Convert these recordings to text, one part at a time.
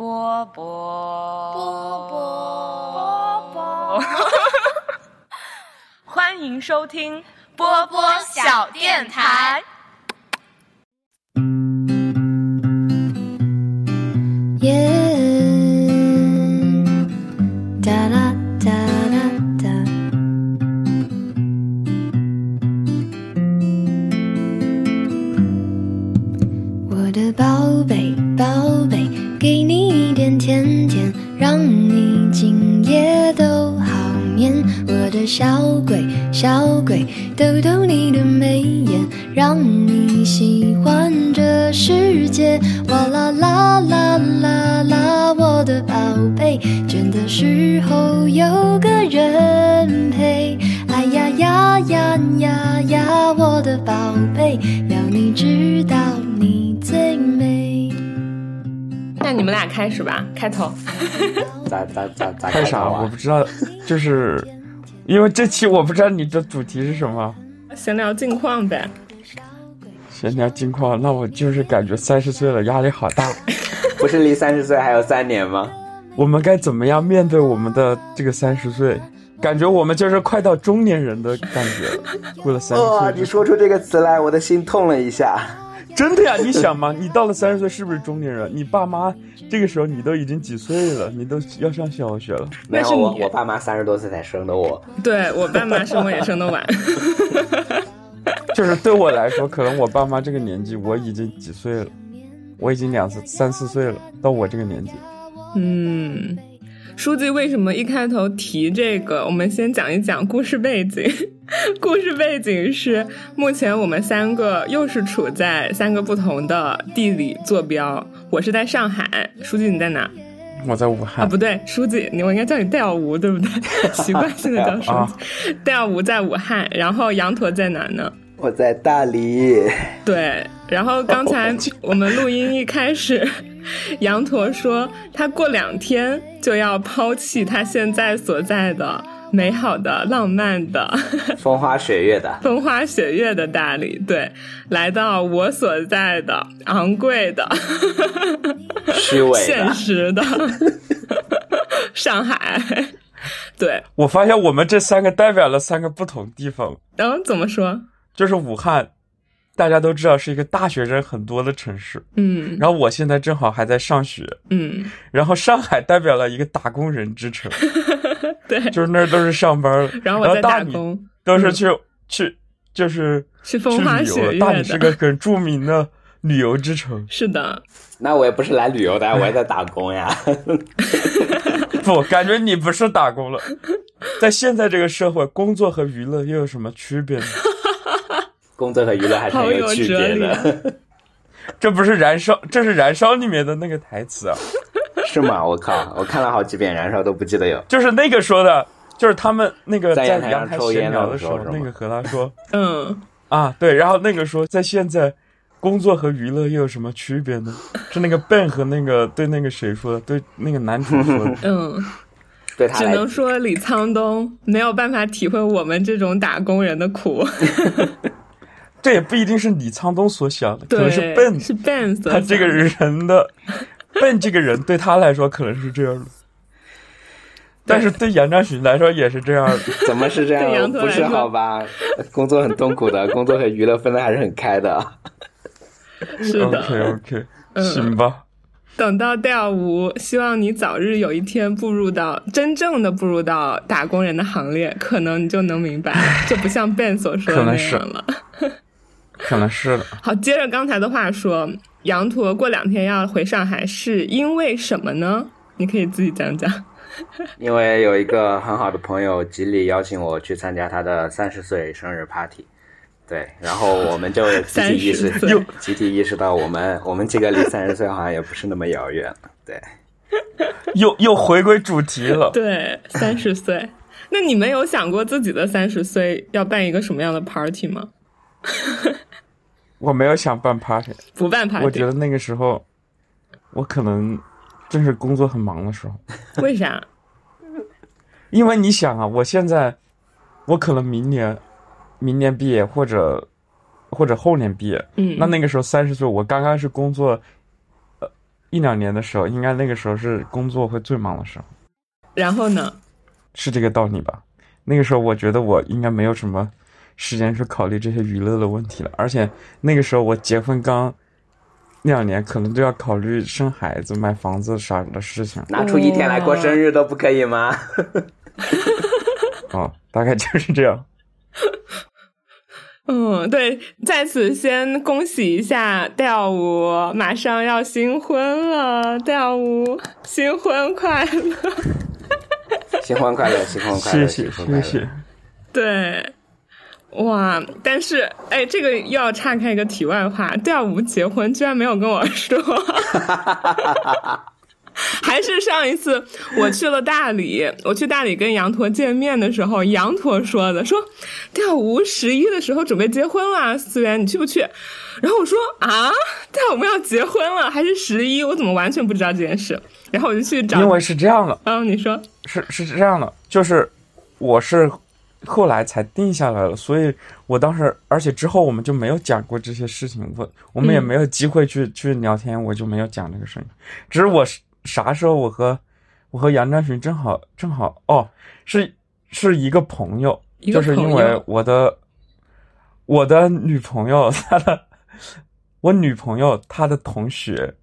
波波。波波。波波，欢迎收听波波小电台。小鬼，逗逗你的眉眼，让你喜欢这世界。哇啦啦啦啦啦，我的宝贝，倦的时候有个人陪。哎呀呀呀呀呀，我的宝贝，要你知道你最美。那你们俩开始吧，开头。咋咋咋咋开啥？我不知道，就是因为这期我不知道你的主题是什么，闲聊近况呗。闲聊近况。那我就是感觉三十岁了，压力好大。不是离三十岁还有三年吗？我们该怎么样面对我们的这个三十岁？感觉我们就是快到中年人的感觉了。过了三十哇、岁就，你说出这个词来，我的心痛了一下。真的呀？你想嘛，你到了三十岁是不是中年人？你爸妈这个时候你都已经几岁了？你都要上小学了。没有，我我爸妈三十多岁才生的我。对我爸妈生我也生的晚，就是对我来说，可能我爸妈这个年纪，我已经几岁了？我已经两三三四岁了，到我这个年纪。嗯。书记为什么一开头提这个？我们先讲一讲故事背景。故事背景是，目前我们三个又是处在三个不同的地理坐标。我是在上海，书记你在哪？我在武汉啊，不对，书记，你我应该叫你戴耀吴，对不对？习惯性的叫书啊记。戴耀吴在武汉，然后羊驼在哪呢？我在大理，对，然后刚才 我们录音一开始，羊驼说他过两天就要抛弃他现在所在的美好的、浪漫的、风花雪月的。风花雪月的大理，对，来到我所在的昂贵的、虚伪 现，实的上海。对，我发现我们这三个代表了三个不同地方。然后怎么说？就是武汉，大家都知道是一个大学生很多的城市。嗯然后我现在正好还在上学，嗯，然后上海代表了一个打工人之城，对。就是那儿都是上班的，然后我在大理打工，都是去、去就是去风花去雪月旅游，大理是。个很著名的旅游之城。是的，那我也不是来旅游的，我也在打工呀。不，感觉你不是打工了。在现在这个社会，工作和娱乐又有什么区别呢？工作和娱乐还是有区哲理别的，这不是燃烧，这是燃烧里面的那个台词啊，是吗？我靠，我看了好几遍《燃烧》都不记得有。就是那个说的，就是他们那个在在阳台上抽烟的闲聊的时时候那个和他说 嗯，啊，对，然后那个说在现在。工作和娱乐又有什么区别呢？是那个 Ben 和那个对那个谁说的，对那个男主说的。嗯，只对他只能说李沧东没有办法体会我们这种打工人的苦。这也不一定是李沧东所想的，可，能是 Ben 是 Ben 所他这个人的 Ben 这个人对他来说可能是这样的，但是对杨占勋来说也是这样的。怎么是这样？不是好吧？工作很痛苦的，工作和娱乐分的还是很开的。是的。OK OK，嗯行吧。等到调无，希望你早日有一天步入到真正的步入到打工人的行列，可能你就能明白，就不像 Ben 所说的那可能是样了。可能是的，好，接着刚才的话说，羊驼过两天要回上海，是因为什么呢？你可以自己讲讲。因为有一个很好的朋友极力邀请我去参加他的三十岁生日 party，对，然后我们就 集体意识30岁，集体意识到我们我们几个离三十岁好像也不是那么遥远了，对。又又回归主题了。对，三十岁。那你们有想过自己的三十岁要办一个什么样的 party 吗？我没有想办 party，不办 party，我觉得那个时候我可能正是工作很忙的时候，为啥？因为你想啊，我现在我可能明年明年毕业或者或者后年毕业，嗯，那那个时候三十岁，我刚刚是工作，呃，一两年的时候，应该那个时候是工作会最忙的时候，然后呢？是这个道理吧？那个时候我觉得我应该没有什么时间去考虑这些娱乐的问题了，而且那个时候我结婚刚两年，可能都要考虑生孩子、买房子啥的事情。拿出一天来过生日都不可以吗？哦，大概就是这样。嗯，对，在此先恭喜一下调舞，马上要新婚了，调舞新婚快乐！新婚快乐，新婚快乐，谢谢谢谢。对，哇！但是，哎，这个又要岔开一个题外话，调舞结婚居然没有跟我说，还是上一次我去了大理，我去大理跟羊驼见面的时候，羊驼说的，说调舞十一的时候准备结婚了，思源你去不去？然后我说啊，调舞要结婚了，还是十一？我怎么完全不知道这件事？然后我就去找，因为是这样的，啊，你说，是是这样的，就是我是后来才定下来了，所以我当时，而且之后我们就没有讲过这些事情，我我们也嗯没有机会去、去聊天，我就没有讲这个事情。只是我啥时候我和我和杨占群正好正好哦，是是一个朋友，就是因为我的我的女朋友 她的我女朋友她的同学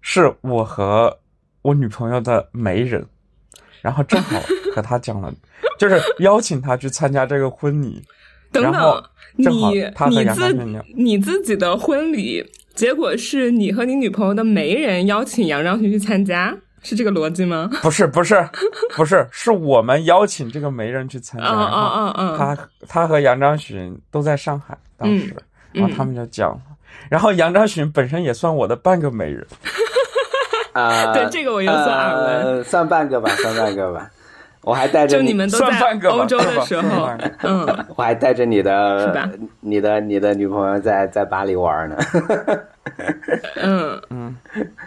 是我和我女朋友的媒人，然后正好和她讲了，就是邀请他去参加这个婚礼。等等，你你自你自己的婚礼，结果是你和你女朋友的媒人邀请杨章群去参加，是这个逻辑吗？不是不是不是，是我们邀请这个媒人去参加，嗯然后嗯嗯嗯，他他和杨章群都在上海，当时，嗯然后他们就讲了，然后杨章群本身也算我的半个媒人，啊，对这个我有所耳闻呃算半个吧，算半个吧。我还带着就你们都在欧洲的时候嗯，我还带着你是的吧、你的、你的女朋友在在巴黎玩呢。嗯。嗯，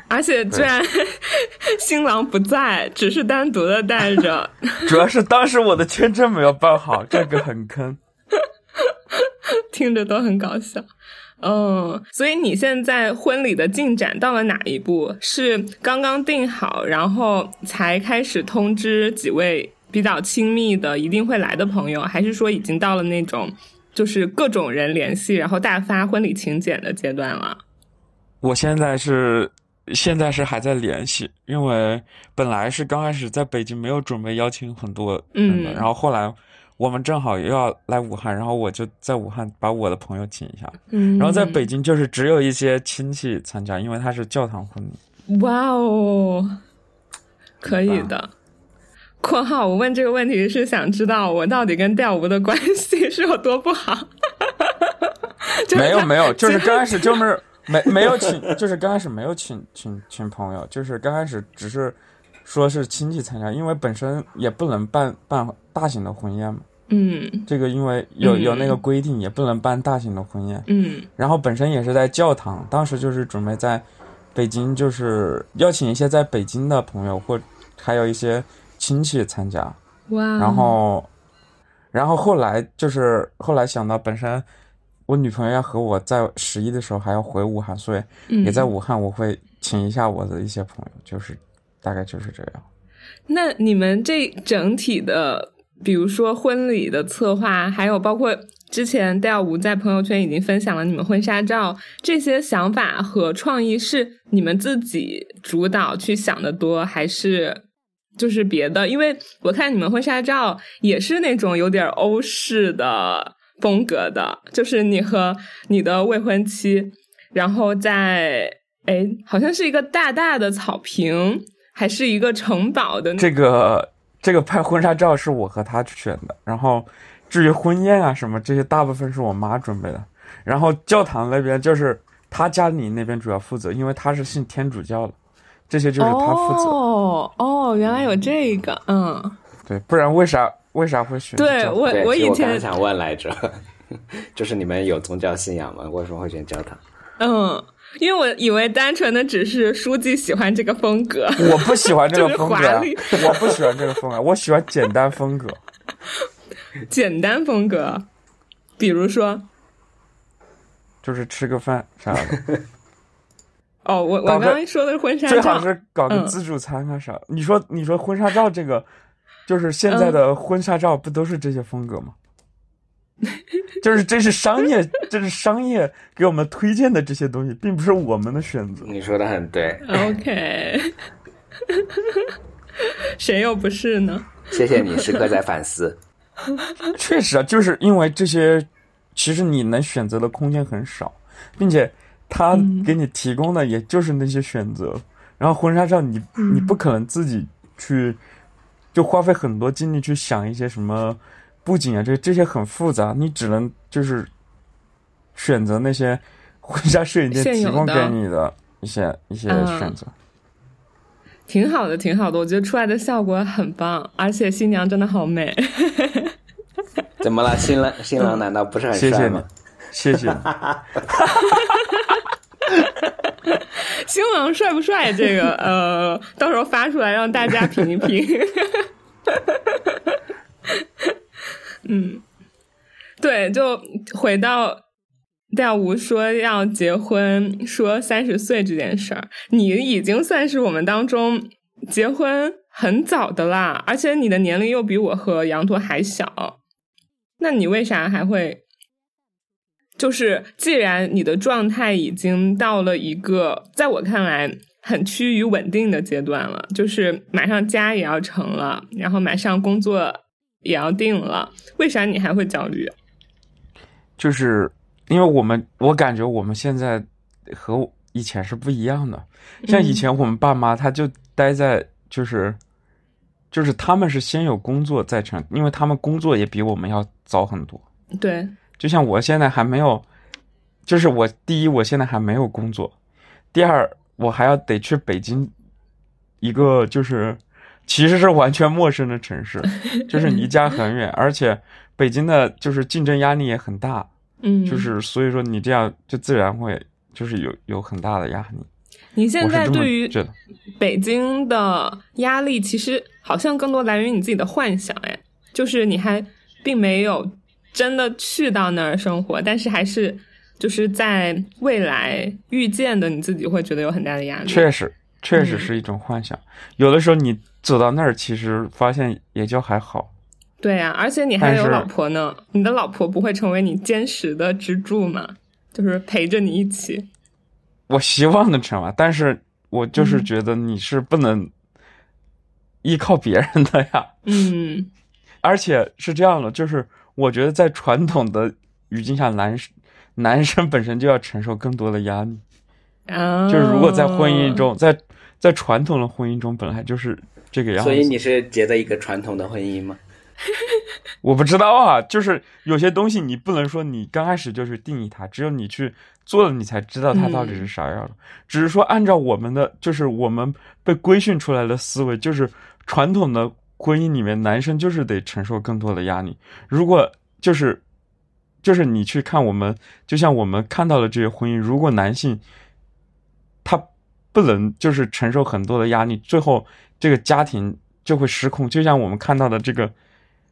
而且居然 新郎不在，只是单独的带着，主要是当时我的签证没有办好，这个很坑。听着都很搞笑。嗯，所以你现在婚礼的进展到了哪一步？是刚刚定好，然后才开始通知几位比较亲密的一定会来的朋友，还是说已经到了那种就是各种人联系，然后大发婚礼请柬的阶段了？我现在是现在是还在联系，因为本来是刚开始在北京没有准备邀请很多人的，嗯然后后来我们正好又要来武汉，然后我就在武汉把我的朋友请一下，嗯，然后在北京就是只有一些亲戚参加，因为他是教堂婚礼。哇哦，可以的。括号，我问这个问题是想知道我到底跟调舞的关系是有多不好。就是他没有没有，就是刚开始 就是没没有请，就是刚开始没有请请请朋友，就是刚开始只是说是亲戚参加，因为本身也不能办办大型的婚宴嘛，嗯这个因为有有那个嗯规定，也不能办大型的婚宴。嗯然后本身也是在教堂，当时就是准备在北京，就是邀请一些在北京的朋友，或还有一些亲戚参加。哇，然后，然后后来就是后来想到，本身我女朋友要和我在十一的时候还要回武汉，所以嗯也在武汉，我会请一下我的一些朋友，就是大概就是这样。那你们这整体的，比如说婚礼的策划，还有包括之前调舞在朋友圈已经分享了你们婚纱照，这些想法和创意是你们自己主导去想的多，还是就是别的？因为我看你们婚纱照也是那种有点欧式的风格的，就是你和你的未婚妻，然后在哎，好像是一个大大的草坪。还是一个城堡的这个这个拍婚纱照是我和他选的，然后至于婚宴啊什么这些，大部分是我妈准备的，然后教堂那边就是他家里那边主要负责，因为他是信天主教的，这些就是他负责。哦哦，原来有这个，嗯，对，不然为啥为啥会选？对我，我以其实我想问来着，就是你们有宗教信仰吗？为什么会选教堂？嗯，因为我以为单纯的只是书记喜欢这个风格，我不喜欢这个风格、我不喜欢这个风格，我喜欢简单风格。简单风格，比如说，就是吃个饭啥的。哦，我我刚刚说的是婚纱照，最好是搞个嗯自助餐啊啥。你说你说婚纱照这个，就是现在嗯的婚纱照不都是这些风格吗？就是这是商业，这是商业给我们推荐的这些东西，并不是我们的选择。你说的很对，OK，谁又不是呢？谢谢你，时刻在反思。确实啊，就是因为这些，其实你能选择的空间很少，并且他给你提供的也就是那些选择。然后婚纱照你，你不可能自己去，就花费很多精力去想一些什么布景啊，这这些很复杂，你只能就是选择那些婚纱摄影店提供给你的一些一些嗯选择。挺好的，挺好的，我觉得出来的效果很棒，而且新娘真的好美。怎么了？新郎新郎难道不是很谢谢你帅吗？，谢谢你。新郎帅不帅？这个呃，到时候发出来让大家评一评。嗯，对，就回到调吴说要结婚，说三十岁这件事儿，你已经算是我们当中结婚很早的啦，而且你的年龄又比我和羊驼还小，那你为啥还会？就是既然你的状态已经到了一个在我看来很趋于稳定的阶段了，就是马上家也要成了，然后马上工作也要定了，为啥你还会焦虑？就是因为我们，我感觉我们现在和以前是不一样的。像以前我们爸妈他就待在就是，就是他们是先有工作再成，因为他们工作也比我们要早很多。对，就像我现在还没有，就是我第一我现在还没有工作，第二我还要得去北京，一个就是其实是完全陌生的城市，就是离家很远，而且北京的就是竞争压力也很大。嗯，就是所以说你这样就自然会就是有有很大的压力。你现在对于，北京的压力，其实好像更多来源于你自己的幻想，哎，就是你还并没有真的去到那儿生活，但是还是就是在未来遇见的你自己会觉得有很大的压力。确实确实嗯是一种幻想。有的时候你走到那儿，其实发现也就还好。对呀、而且你还是有老婆呢，你的老婆不会成为你坚实的支柱吗？就是陪着你一起。我希望能成啊，但是我就是嗯觉得你是不能依靠别人的呀。嗯 而且是这样的，就是我觉得在传统的语境下，男生男生本身就要承受更多的压力。啊，就是如果在婚姻中，在在传统的婚姻中，本来就是这个样子。所以你是结的一个传统的婚姻吗？我不知道啊，就是有些东西你不能说你刚开始就去定义它，只有你去做了，你才知道它到底是啥样的。只是说按照我们的，就是我们被规训出来的思维，就是传统的婚姻里面，男生就是得承受更多的压力。如果就是就是你去看我们，就像我们看到了这些婚姻，如果男性他不能就是承受很多的压力，最后这个家庭就会失控。就像我们看到的这个，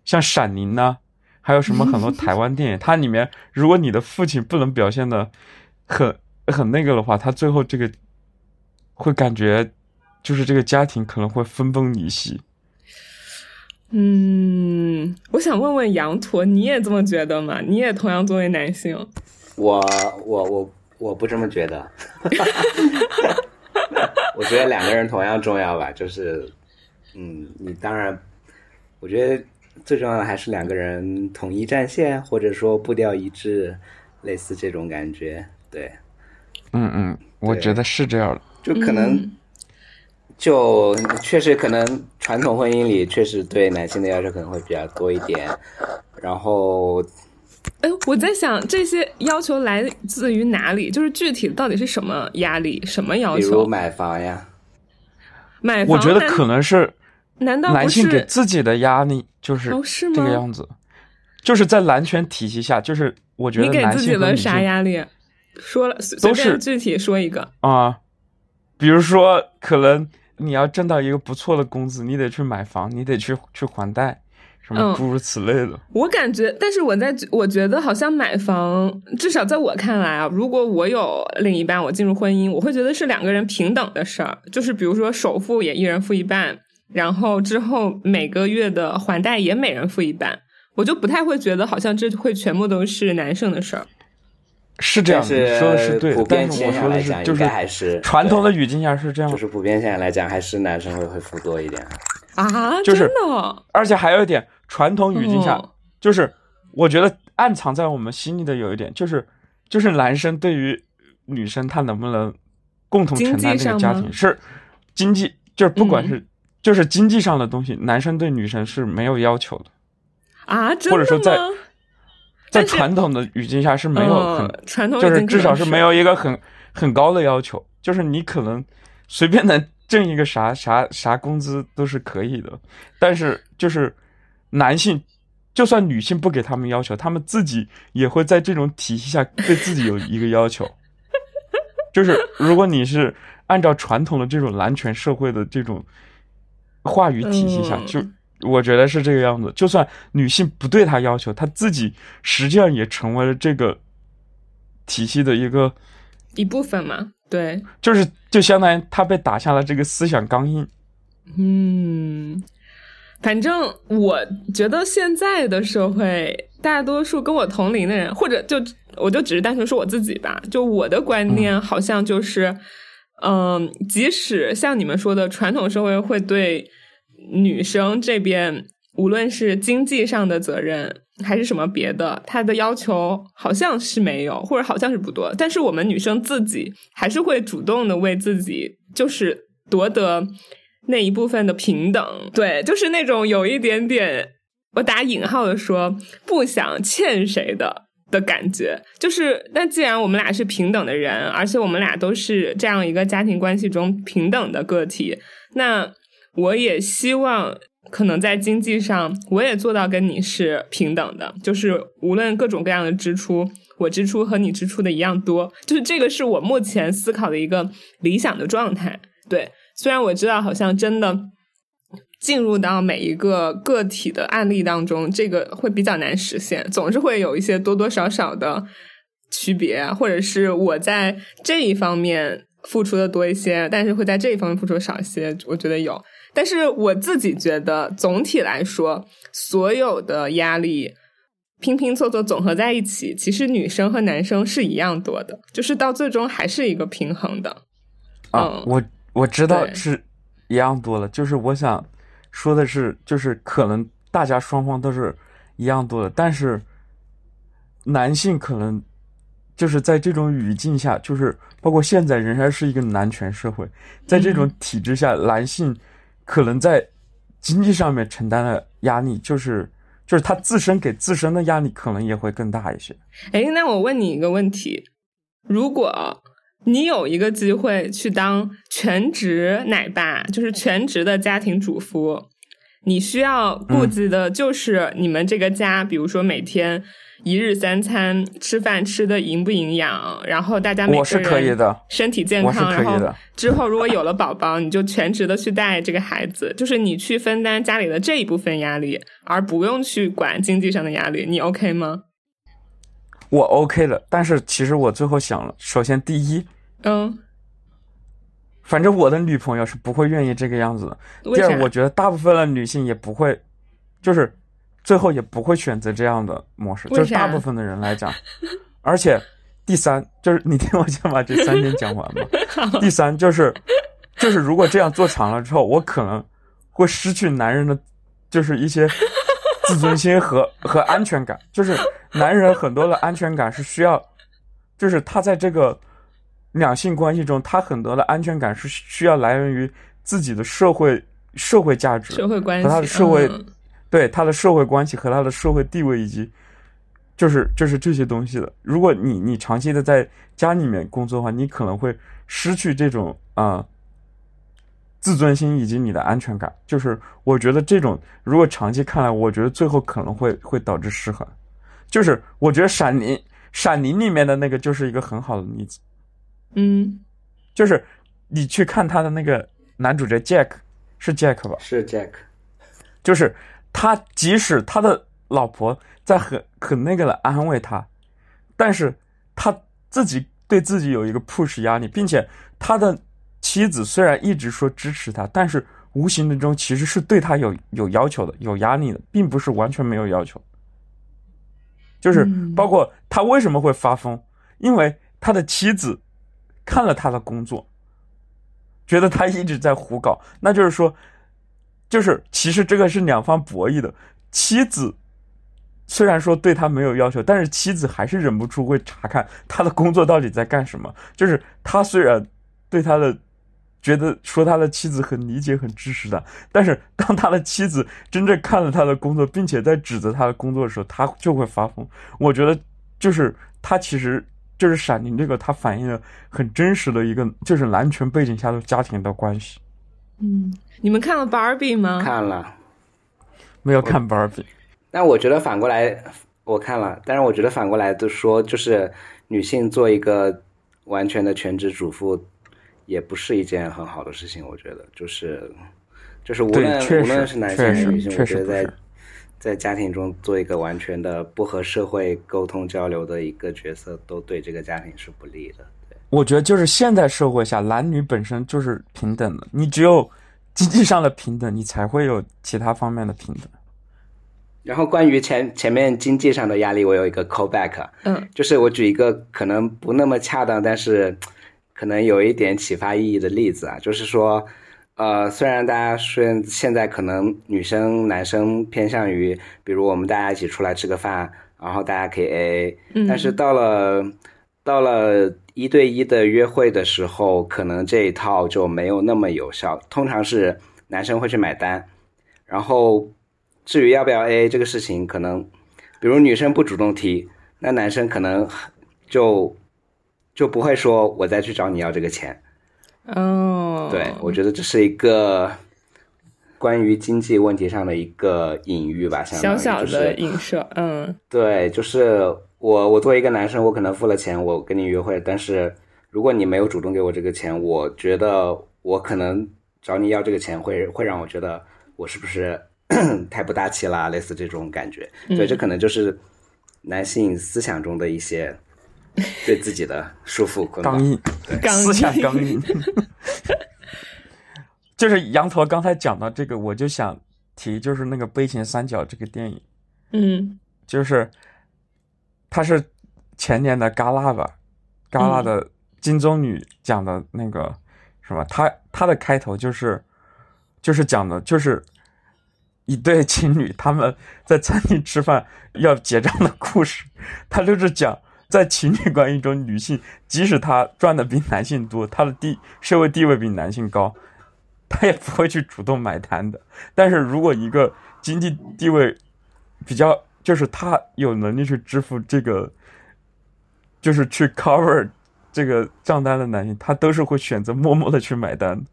像《闪灵》呐，还有什么很多 台湾电影，它里面如果你的父亲不能表现的很很那个的话，他最后这个会感觉就是这个家庭可能会分崩离析。嗯，我想问问羊驼，你也这么觉得吗？你也同样作为男性，我我我我不这么觉得，我觉得两个人同样重要吧，就是，嗯，你当然，我觉得最重要的还是两个人统一战线，或者说步调一致，类似这种感觉，对，嗯嗯，我觉得是这样的。就可能，嗯就确实可能传统婚姻里确实对男性的要求可能会比较多一点，然后哎，我在想这些要求来自于哪里？就是具体到底是什么压力，什么要求？比如买房呀，买房，我觉得可能是难道不男性给？自己的压力就是哦是吗这个样子，就是在男权体系下，就是我觉得你给自己了性和女性啥压力？说了，都是便具体说一个。啊、比如说可能你要挣到一个不错的工资，你得去买房，你得去去还贷，什么诸如此类的。我感觉，但是我在我觉得好像买房，至少在我看来啊，如果我有另一半，我进入婚姻，我会觉得是两个人平等的事儿，就是比如说首付也一人付一半，然后之后每个月的还贷也每人付一半，我就不太会觉得好像这会全部都是男生的事儿。是这样，你说的是对，但是我说的是就是应该还是传统的语境下是这样就，是普遍现在来讲，还是男生会会付多一点。啊，就是真的，而且还有一点，传统语境下、哦就是我觉得暗藏在我们心里的有一点，就是就是男生对于女生他能不能共同承担这个家庭是经济，就是不管嗯。是、就是经济上的东西，男生对女生是没有要求的，啊，真的或者说在吗在传统的语境下是没有很、嗯传统就是至少是。没有一个很很高的要求，就是你可能随便能挣一个啥啥啥工资都是可以的，但是就是男性，就算女性不给他们要求，他们自己也会在这种体系下对自己有一个要求，就是如果你是按照传统的这种男权社会的这种话语体系下，嗯就我觉得是这个样子。就算女性不对他要求，他自己实际上也成为了这个体系的一个，一部分嘛，对，就是就相当于他被打下了这个思想钢印。嗯，反正我觉得现在的社会，大多数跟我同龄的人，或者就我就只是单纯说我自己吧，就我的观念好像就是，嗯、即使像你们说的，传统社会会对女生这边，无论是经济上的责任还是什么别的，他的要求好像是没有，或者好像是不多，但是我们女生自己还是会主动的为自己就是夺得那一部分的平等，对，就是那种有一点点，我打引号的说不想欠谁的。的感觉就是，那既然我们俩是平等的人，而且我们俩都是这样一个家庭关系中平等的个体，那我也希望可能在经济上，我也做到跟你是平等的，就是无论各种各样的支出，我支出和你支出的一样多，就是这个是我目前思考的一个理想的状态。对，虽然我知道好像真的进入到每一个个体的案例当中，这个会比较难实现，总是会有一些多多少少的区别，啊或者是我在这一方面付出的多一些，但是会在这一方面付出少一些，我觉得有。但是我自己觉得，总体来说，所有的压力拼拼凑凑总合在一起，其实女生和男生是一样多的，就是到最终还是一个平衡的。啊，嗯我我知道是一样多了，就是我想说的是，就是可能大家双方都是一样多的，但是男性可能就是在这种语境下，就是包括现在仍然是一个男权社会，在这种体制下，男性可能在经济上面承担的压力，就是就是他自身给自身的压力可能也会更大一些。哎，那我问你一个问题：如果你有一个机会去当全职奶爸，就是全职的家庭主妇，你需要顾及的就是你们这个家，比如说每天一日三餐吃饭吃的营不营养，然后大家每是可以人的。身体健康，然后之后如果有了宝宝，你就全职的去带这个孩子，就是你去分担家里的这一部分压力，而不用去管经济上的压力，你 OK 吗？我 OK 了，但是其实我最后想了，首先第一，嗯，反正我的女朋友是不会愿意这个样子的。第二，我觉得大部分的女性也不会，就是最后也不会选择这样的模式，就是大部分的人来讲。而且第三，就是你听我先把这三点讲完吧。第三就是，就是如果这样做长了之后，我可能会失去男人的，就是一些自尊心和和安全感。就是男人很多的安全感是需要，就是他在这个两性关系中，他很多的安全感是需要来源于自己的社会社会价值社会关系和他的社会、嗯对他的社会关系和他的社会地位以及就是就是这些东西的。如果你你长期的在家里面工作的话，你可能会失去这种啊、呃自尊心以及你的安全感。就是我觉得这种如果长期看来，我觉得最后可能会会导致失衡。就是我觉得《闪灵》《闪灵》里面的那个就是一个很好的例子。嗯就是你去看他的那个男主角 Jack，是 Jack 吧？是 Jack，就是他即使他的老婆在很很那个的安慰他，但是他自己对自己有一个 push 压力，并且他的妻子虽然一直说支持他，但是无形之中其实是对他有有要求的，有压力的，并不是完全没有要求。就是嗯包括他为什么会发疯，因为他的妻子看了他的工作，觉得他一直在胡搞，那就是说，就是其实这个是两方博弈的。妻子虽然说对他没有要求，但是妻子还是忍不住会查看他的工作到底在干什么。就是他虽然对他的觉得说他的妻子很理解、很支持他，但是 当他的妻子真正看了他的工作，并且在指责他的工作的时候，他就会发疯。我觉得就是他其实就是《闪灵》这个，它反映了很真实的一个就是男权背景下的家庭的关系。嗯，你们看了 Barbie 吗？看了，没有看 Barbie，但我觉得反过来，我看了，但是我觉得反过来就说，就是女性做一个完全的全职主妇，也不是一件很好的事情。我觉得，就是就是无论无论是男性还是女性，我觉得在在家庭中做一个完全的不和社会沟通交流的一个角色，都对这个家庭是不利的。对，我觉得就是现在社会下，男女本身就是平等的，你只有经济上的平等，你才会有其他方面的平等。然后关于前前面经济上的压力，我有一个 callback，嗯就是我举一个可能不那么恰当，但是可能有一点启发意义的例子啊，就是说，呃，虽然大家说现在可能女生男生偏向于，比如我们大家一起出来吃个饭，然后大家可以 AA，嗯但是到了到了一对一的约会的时候，可能这一套就没有那么有效，通常是男生会去买单，然后至于要不要 AA 这个事情，可能比如女生不主动提，那男生可能就就不会说我再去找你要这个钱。哦，对，我觉得这是一个关于经济问题上的一个隐喻吧，相当于就是小小的影射，嗯对，就是我我作为一个男生，我可能付了钱，我跟你约会，但是如果你没有主动给我这个钱，我觉得我可能找你要这个钱会会让我觉得我是不是 太不大气啦，类似这种感觉。所以这可能就是男性思想中的一些 对自己的束缚捆绑刚。硬，刚思想硬刚硬。就是羊驼刚才讲到这个，我就想提，就是那个《悲情三角》这个电影，嗯就是它是前年的戛纳吧，戛纳的金棕榈讲的那个什么，它它的开头就是就是讲的就是一对情侣他们在餐厅吃饭要结账的故事，他就是讲。在情侣关系中，女性即使她赚的比男性多，她的地社会地位比男性高，她也不会去主动买单的。但是如果一个经济地位比较，就是他有能力去支付这个，就是去 cover 这个账单的男性，他都是会选择默默的去买单的。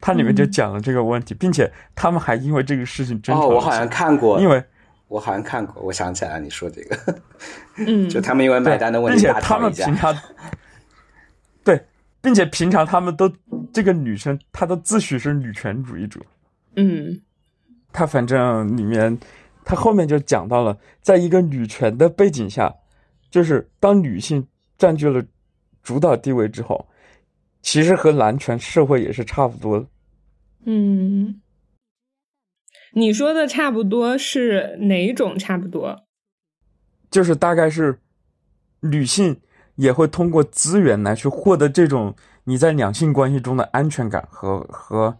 它里面就讲了这个问题，并且他们还因为这个事情争吵哦，我好像看过，因为我好像看过，我想起来了，你说这个，嗯，就他们因为买单的问题大并且他吵一架们平。常对，并且平常他们都这个女生她都自诩是女权主义者，嗯她反正里面她后面就讲到了，在一个女权的背景下，就是当女性占据了主导地位之后，其实和男权社会也是差不多的。嗯，你说的差不多是哪种差不多？就是大概是女性也会通过资源来去获得这种你在两性关系中的安全感和和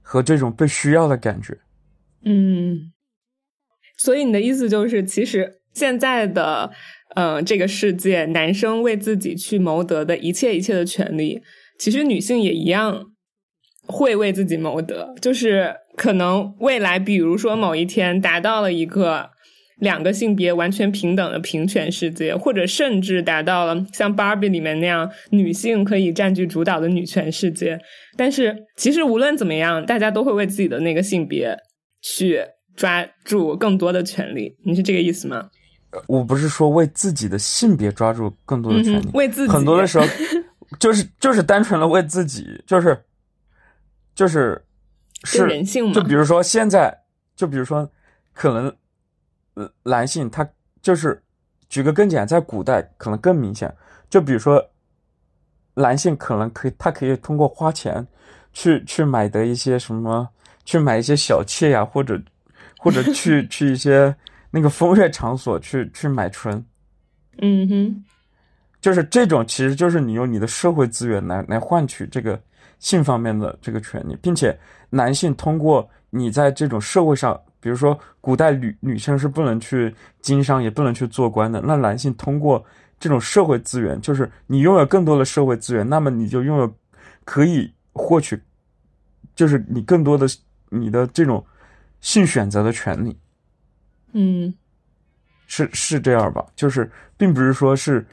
和这种被需要的感觉。嗯，所以你的意思就是，其实现在的呃这个世界，男生为自己去谋得的一切一切的权利，其实女性也一样会为自己谋得。就是可能未来，比如说某一天达到了一个两个性别完全平等的平权世界，或者甚至达到了像 Barbie 里面那样女性可以占据主导的女权世界。但是其实无论怎么样，大家都会为自己的那个性别去抓住更多的权利。你是这个意思吗？我不是说为自己的性别抓住更多的权利，嗯为自己很多的时候就是就是单纯的为自己，就是就是就是人性嘛就比如说现在，就比如说可能，呃，男性他就是举个更简单，在古代可能更明显，就比如说，男性可能可以，他可以通过花钱去去买得一些什么，去买一些小妾呀，或者或者 去去一些那个风月场所去去买春，嗯哼，就是这种，其实就是你用你的社会资源来来换取这个性方面的这个权利，并且男性通过你在这种社会上，比如说古代女女生是不能去经商，也不能去做官的，那男性通过这种社会资源，就是你拥有更多的社会资源，那么你就拥有可以获取，就是你更多的你的这种性选择的权利。嗯是是这样吧？就是并不是说是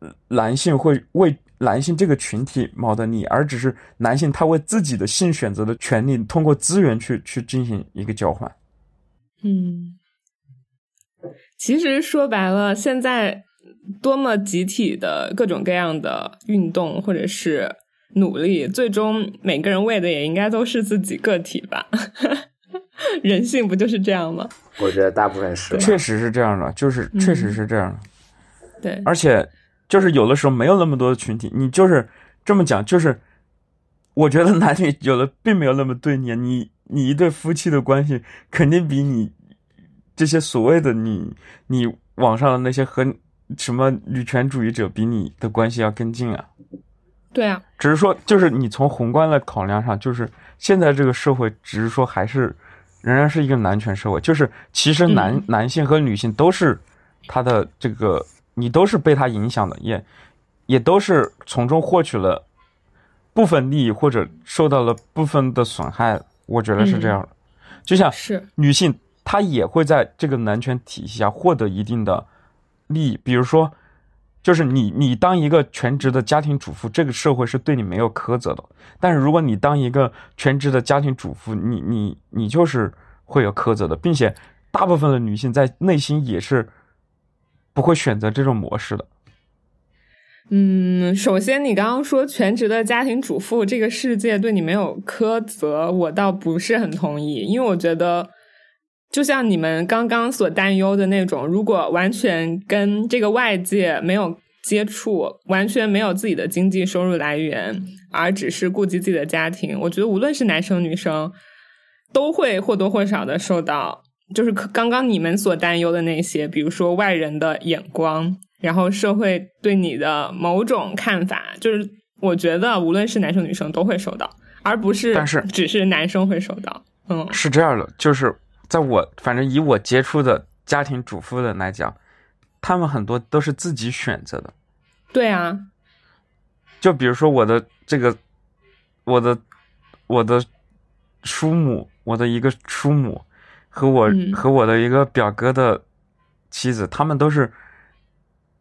呃男性会为男性这个群体谋的利益，而只是男性他为自己的性选择的权利，通过资源去去进行一个交换。嗯，其实说白了，现在多么集体的各种各样的运动或者是努力，最终每个人为的也应该都是自己个体吧？人性不就是这样吗？我觉得大部分是确实是这样的，就是确实是这样的，对，而且就是有的时候没有那么多的群体，你就是这么讲，就是我觉得男女有的并没有那么对立，你你一对夫妻的关系肯定比你这些所谓的你你网上的那些和什么女权主义者比你的关系要更近啊。对啊，只是说，就是你从宏观的考量上，就是现在这个社会，只是说还是仍然是一个男权社会，就是其实男、嗯男性和女性都是他的这个，你都是被他影响的，也也都是从中获取了部分利益或者受到了部分的损害，我觉得是这样的。就像是，女性，她也会在这个男权体系下获得一定的利益，比如说，就是你你当一个全职的家庭主妇，这个社会是对你没有苛责的。但是如果你当一个全职的家庭主妇，你你你就是会有苛责的，并且大部分的女性在内心也是不会选择这种模式的。嗯，首先你刚刚说全职的家庭主妇这个世界对你没有苛责，我倒不是很同意，因为我觉得，就像你们刚刚所担忧的那种，如果完全跟这个外界没有接触，完全没有自己的经济收入来源，而只是顾及自己的家庭，我觉得无论是男生女生，都会或多或少的受到，就是可刚刚你们所担忧的那些，比如说外人的眼光，然后社会对你的某种看法，就是我觉得无论是男生女生都会受到，而不是但是只是男生会受到。嗯是这样的，就是在我反正以我接触的家庭主妇的来讲，他们很多都是自己选择的。对啊，就比如说我的这个，我的我的叔母，我的一个叔母和我、嗯和我的一个表哥的妻子，他们都是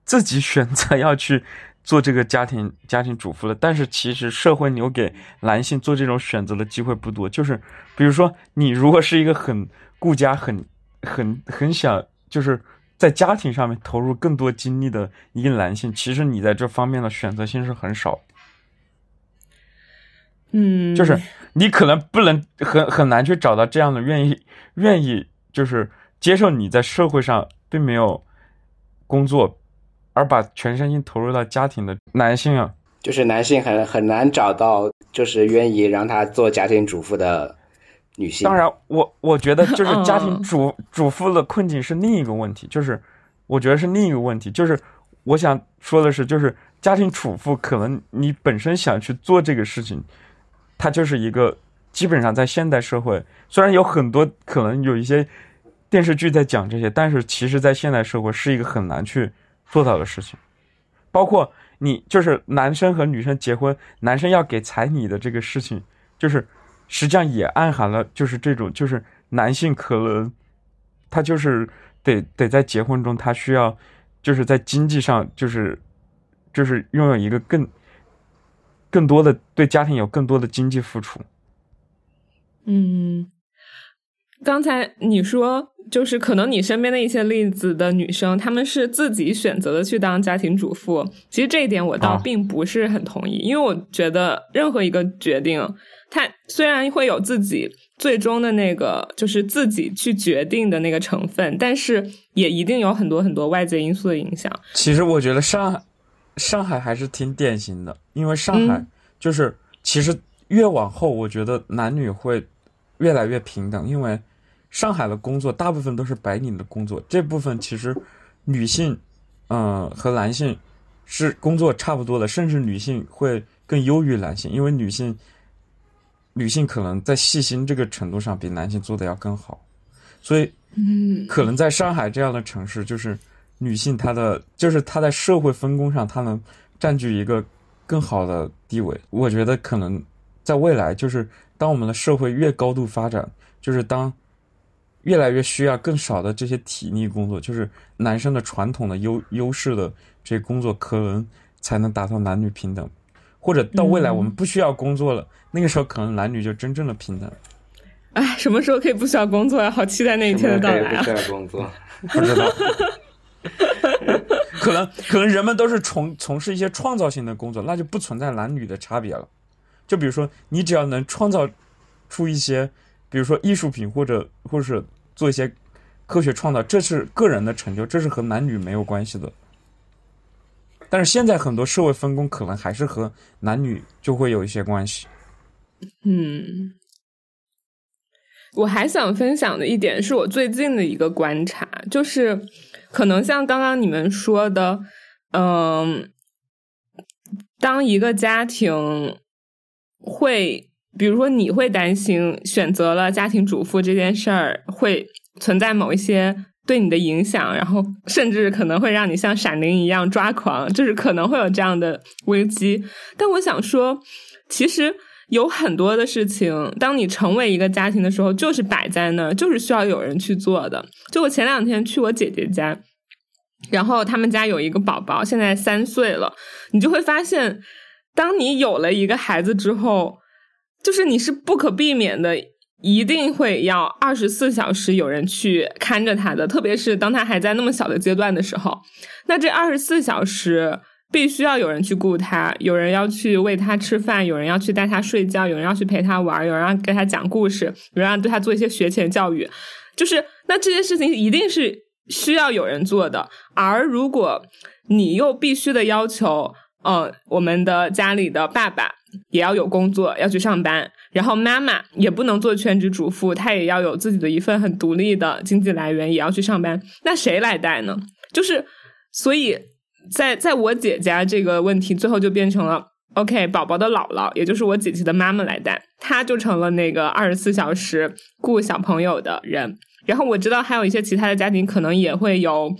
自己选择要去做这个家庭家庭主妇的。但是其实社会留给男性做这种选择的机会不多。就是比如说，你如果是一个很顾家、很很很想就是。在家庭上面投入更多精力的一个男性，其实你在这方面的选择性是很少，嗯，就是你可能不能很很难去找到这样的愿意愿意就是接受你在社会上并没有工作，而把全身心投入到家庭的男性啊，就是男性很很难找到就是愿意让他做家庭主妇的女性。当然，我我觉得就是家庭嗯主主妇的困境是另一个问题，就是我觉得是另一个问题，就是我想说的是，就是家庭主妇可能你本身想去做这个事情，它就是一个基本上在现代社会，虽然有很多可能有一些电视剧在讲这些，但是其实在现代社会是一个很难去做到的事情，包括你就是男生和女生结婚，男生要给彩礼的这个事情，就是实际上也暗含了就是这种就是男性可能他就是得得在结婚中他需要就是在经济上就是就是拥有一个更更多的对家庭有更多的经济付出。嗯，刚才你说，就是可能你身边的一些例子的女生，她们是自己选择的去当家庭主妇。其实这一点我倒啊并不是很同意，因为我觉得任何一个决定，它虽然会有自己最终的那个就是自己去决定的那个成分，但是也一定有很多很多外界因素的影响。其实我觉得上海，上海还是挺典型的，因为上海嗯。就是、其实越往后，我觉得男女会越来越平等，因为上海的工作大部分都是白领的工作，这部分其实女性，嗯、和男性是工作差不多的，甚至女性会更优于男性，因为女性女性可能在细心这个程度上比男性做的要更好，所以嗯可能在上海这样的城市，就是女性她的就是她在社会分工上，她能占据一个更好的地位。我觉得可能在未来，就是当我们的社会越高度发展，就是当越来越需要更少的这些体力工作，就是男生的传统的优优势的这些工作，可能才能达到男女平等。或者到未来我们不需要工作了，那个时候可能男女就真正的平等。哎，什么时候可以不需要工作呀？好期待那一天的到来啊不！需要工作。不知道，可能可能人们都是从从事一些创造性的工作，那就不存在男女的差别了。就比如说，你只要能创造出一些，比如说艺术品或者或者是做一些科学创造，这是个人的成就，这是和男女没有关系的。但是现在很多社会分工可能还是和男女就会有一些关系。嗯，我还想分享的一点是我最近的一个观察，就是可能像刚刚你们说的，嗯，当一个家庭会，比如说你会担心选择了家庭主妇这件事儿会存在某一些。对你的影响，然后甚至可能会让你像闪灵一样抓狂，就是可能会有这样的危机。但我想说，其实有很多的事情，当你成为一个家庭的时候，就是摆在那儿，就是需要有人去做的。就我前两天去我姐姐家，然后他们家有一个宝宝，现在三岁了，你就会发现，当你有了一个孩子之后，就是你是不可避免的。一定会要二十四小时有人去看着他的，特别是当他还在那么小的阶段的时候，那这二十四小时必须要有人去顾他，有人要去喂他吃饭，有人要去带他睡觉，有人要去陪他玩，有人要给他讲故事，有人要对他做一些学前教育，就是那这些事情一定是需要有人做的。而如果你又必须的要求，嗯，我们的家里的爸爸也要有工作，要去上班。然后妈妈也不能做全职主妇，她也要有自己的一份很独立的经济来源，也要去上班。那谁来带呢？就是所以在在我姐家这个问题最后就变成了，OK，宝宝的姥姥，也就是我姐姐的妈妈来带，她就成了那个二十四小时顾小朋友的人。然后我知道还有一些其他的家庭可能也会有，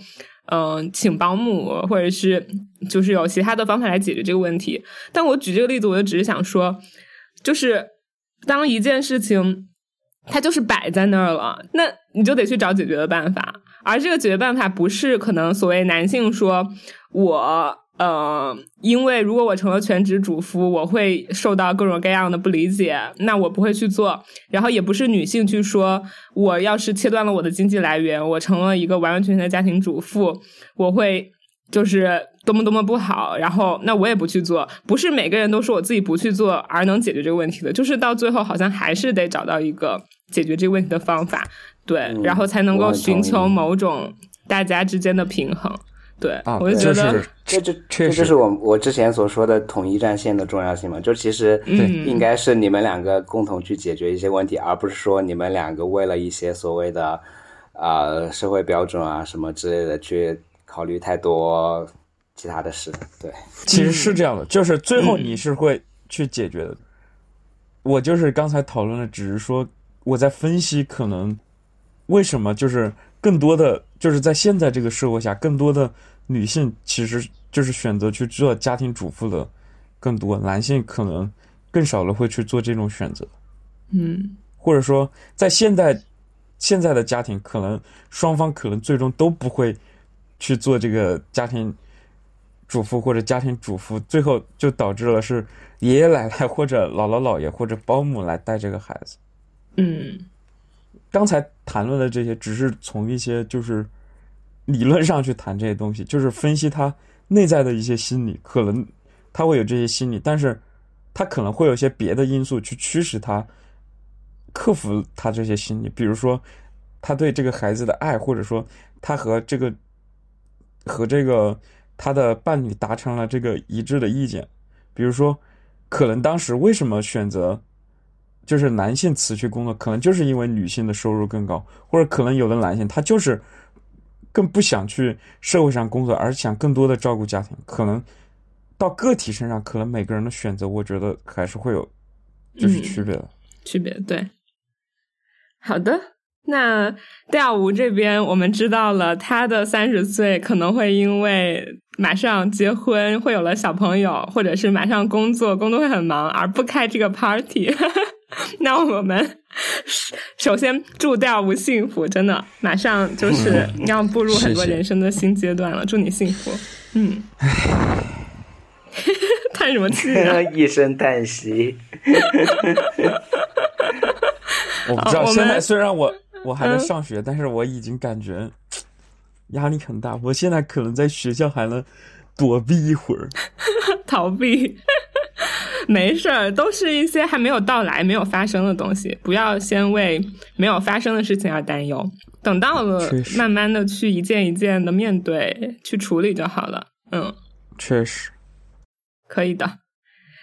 嗯、请保姆或者是就是有其他的方法来解决这个问题。但我举这个例子，我就只是想说，就是。当一件事情它就是摆在那儿了，那你就得去找解决的办法。而这个解决办法不是可能所谓男性说我呃，因为如果我成了全职主妇，我会受到各种各样的不理解，那我不会去做。然后也不是女性去说我要是切断了我的经济来源，我成了一个完完全全的家庭主妇，我会就是多么多么不好，然后那我也不去做。不是每个人都说我自己不去做而能解决这个问题的，就是到最后好像还是得找到一个解决这个问题的方法，对，嗯然后才能够寻求某种大家之间的平衡。对，啊，我就觉得，是这就确实这就是我我之前所说的统一战线的重要性嘛。就其实嗯应该是你们两个共同去解决一些问题，而不是说你们两个为了一些所谓的啊、呃社会标准啊什么之类的去考虑太多其他的事。对，其实是这样的，就是最后你是会去解决的。我就是刚才讨论的，只是说我在分析可能为什么就是更多的就是在现在这个社会下，更多的女性其实就是选择去做家庭主妇的更多，男性可能更少了会去做这种选择，嗯。或者说在现在现在的家庭，可能双方可能最终都不会去做这个家庭主妇或者家庭主妇，最后就导致了是爷爷奶奶或者姥姥姥爷或者保姆来带这个孩子。嗯刚才谈论的这些，只是从一些就是理论上去谈这些东西，就是分析他内在的一些心理，可能他会有这些心理，但是他可能会有一些别的因素去驱使他，克服他这些心理，比如说他对这个孩子的爱，或者说他和这个和这个他的伴侣达成了这个一致的意见，比如说可能当时为什么选择 就是男性辞去工作，可能就是因为女性的收入更高，或者可能有的男性他就是更不想去社会上工作，而想更多的照顾家庭，可能到个体身上，可能每个人的选择，我觉得还是会有就是区别的。区别对。好的，那调吴这边我们知道了，他的三十岁可能会因为马上结婚，会有了小朋友，或者是马上工作，工作会很忙而不开这个 party。那我们首先祝调吴幸福，真的马上就是要步入很多人生的新阶段了，祝你幸福。嗯，叹什么气啊？一声叹息。我不知道，现在虽然我我还在嗯上学，但是我已经感觉压力很大。我现在可能在学校还能躲避一会儿。逃避，没事儿，都是一些还没有到来、没有发生的东西，不要先为没有发生的事情而担忧，等到了慢慢的去一件一件的面对、去处理就好了。嗯，确实，可以的。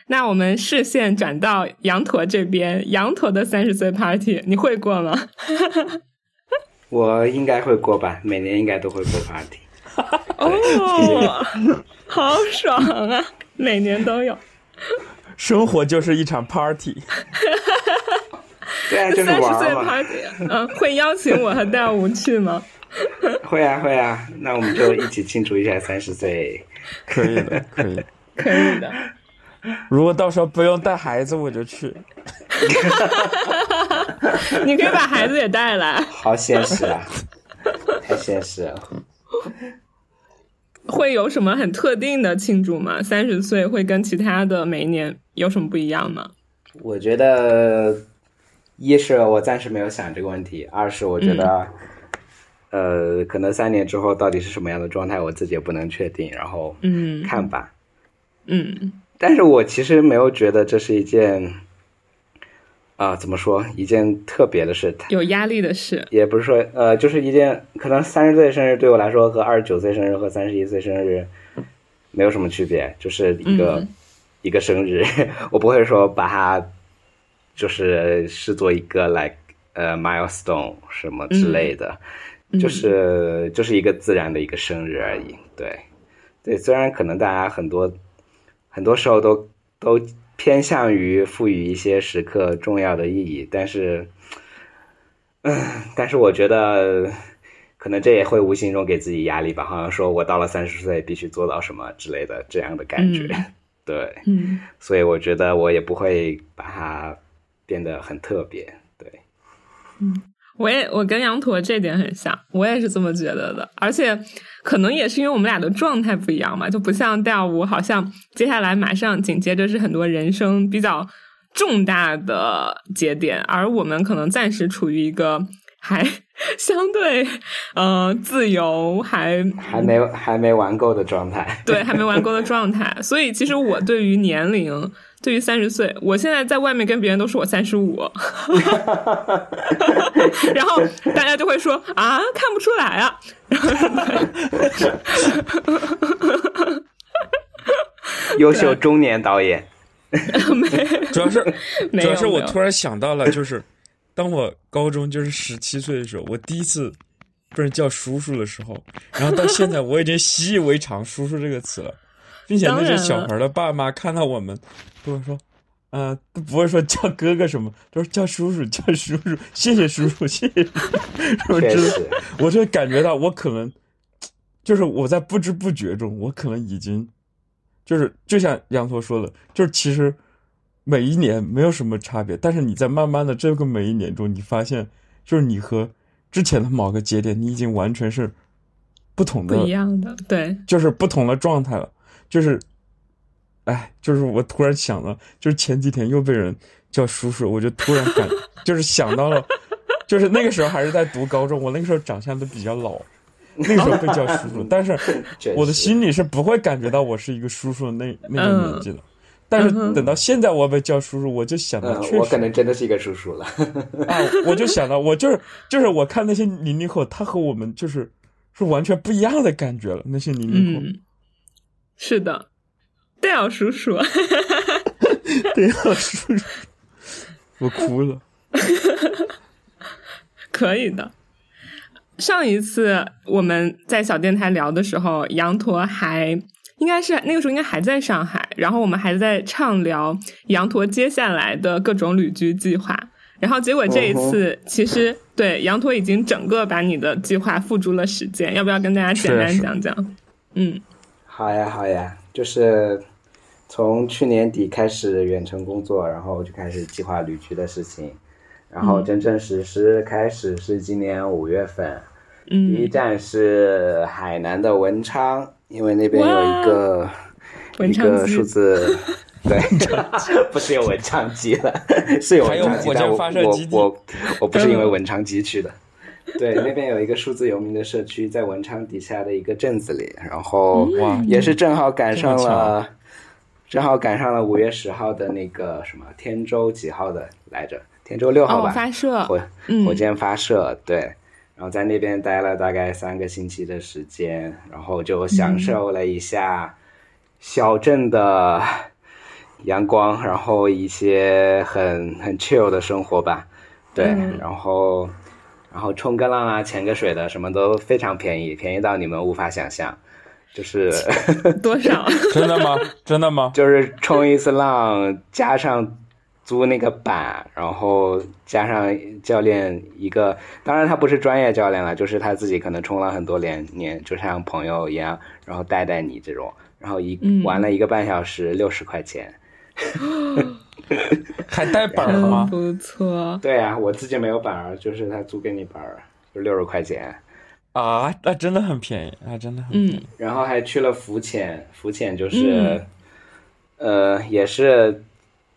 那我们视线转到羊驼这边，羊驼的三十岁 party 你会过吗？我应该会过吧，每年应该都会过 party。哦，好爽啊！每年都有。生活就是一场 party。对啊，就是三十岁玩嘛。party，嗯，会邀请我和大吴去吗？会啊会啊，那我们就一起庆祝一下三十岁。可以的，可以。可以的。如果到时候不用带孩子，我就去。你可以把孩子也带来。好现实啊，太现实了。会有什么很特定的庆祝吗？三十岁会跟其他的每一年有什么不一样吗？我觉得，一是我暂时没有想这个问题，二是我觉得，呃，可能三年之后到底是什么样的状态，我自己也不能确定，然后嗯看吧。嗯但是我其实没有觉得这是一件，啊、怎么说，一件特别的事。有压力的事。也不是说，呃，就是一件可能三十岁生日对我来说和二十九岁生日和三十一岁生日没有什么区别，就是一个、嗯一个生日，我不会说把它就是视作一个 like 呃 milestone 什么之类的，嗯就是就是一个自然的一个生日而已。对，对，虽然可能大家很多很多时候都都偏向于赋予一些时刻重要的意义，但是。嗯，但是我觉得可能这也会无形中给自己压力吧，好像说我到了三十岁必须做到什么之类的这样的感觉。对，嗯所以我觉得我也不会把它变得很特别。对，嗯我也我跟羊驼这点很像，我也是这么觉得的。而且可能也是因为我们俩的状态不一样嘛，就不像戴尔，我，好像接下来马上紧接着是很多人生比较重大的节点，而我们可能暂时处于一个还 相对呃自由，还还没还没玩够的状态。对还没玩够的状态。所以其实我对于年龄，对于三十岁，我现在在外面跟别人都说我三十五，然后大家就会说啊，看不出来啊。优秀中年导演，没主要是主要是我突然想到了，就是当我高中就是十七岁的时候，我第一次被人叫叔叔的时候，然后到现在我已经习以为常“叔叔”这个词了，并且那些小孩的爸妈看到我们都会说。嗯、都不会说叫哥哥什么，都是叫叔叔，叫叔叔，谢谢叔叔，谢谢叔叔。我确实，我就感觉到我可能，就是我在不知不觉中，我可能已经，就是就像杨驼说的，就是其实每一年没有什么差别，但是你在慢慢的这个每一年中，你发现，就是你和之前的某个节点，你已经完全是不同不的，一样的，对，就是不同的状态了，就是，哎，就是我突然想了，就是前几天又被人叫叔叔，我就突然感，就是想到了，就是那个时候还是在读高中，我那个时候长相都比较老，那个时候被叫叔叔，但是我的心里是不会感觉到我是一个叔叔的那那个年纪的，但是等到现在我被叫叔叔，我就想到嗯，确实我可能真的是一个叔叔了。啊，我就想到我就是就是我看那些零零后，他和我们就是是完全不一样的感觉了。那些零零后，嗯，是的，戴尔叔叔，对啊，叔叔，我哭了。可以的。上一次我们在小电台聊的时候，羊驼还应该是那个时候应该还在上海，然后我们还在畅聊羊驼接下来的各种旅居计划。然后结果这一次，其实对羊驼已经整个把你的计划付诸了实践，要不要跟大家简单是是讲讲？嗯好呀，好呀，就是从去年底开始远程工作，然后就开始计划旅居的事情，然后真正实施开始是今年五月份，嗯第一嗯，站是海南的文昌，因为那边有一个文昌鸡。一个数字。对，不是有文昌鸡了，是有文昌鸡，但我我我我不是因为文昌鸡去的。对，那边有一个数字游民的社区，在文昌底下的一个镇子里，然后哇。也是正好赶上了，正好赶上了五月十号的那个什么天舟几号的来着？天舟六号哦，吧，发射，火嗯。火箭发射，对，然后在那边待了大概三个星期的时间，然后就享受了一下小镇的阳光，然后一些很很 chill 的生活吧，对，嗯然后然后冲个浪啊、潜个水的什么都非常便宜，便宜到你们无法想象，就是多少？真的吗？真的吗？就是冲一次浪加上租那个板，然后加上教练一个，当然他不是专业教练了，就是他自己可能冲了很多年年，就像朋友一样，然后带带你这种，然后一、嗯玩了一个半小时，六十块钱。还带板儿吗？不错，对啊，我自己没有板儿，就是他租给你板儿，就六十块钱。啊，那真的很便宜，啊，真的很便宜。嗯然后还去了浮潜，浮潜就是，嗯呃，也是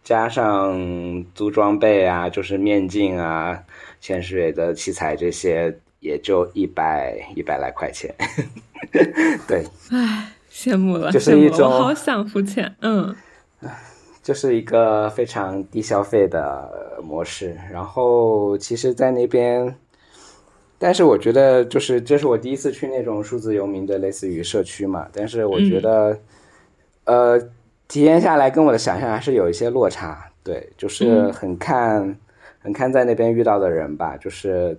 加上租装备啊，就是面镜啊、潜水的器材这些，也就一百一百来块钱。对，唉，羡慕了，就是一种我好想浮潜，嗯就是一个非常低消费的模式。然后其实，在那边，但是我觉得就是这是我第一次去那种数字游民的类似于社区嘛，但是我觉得，呃，体验下来跟我的想象还是有一些落差。对，就是很看、很看在那边遇到的人吧，就是。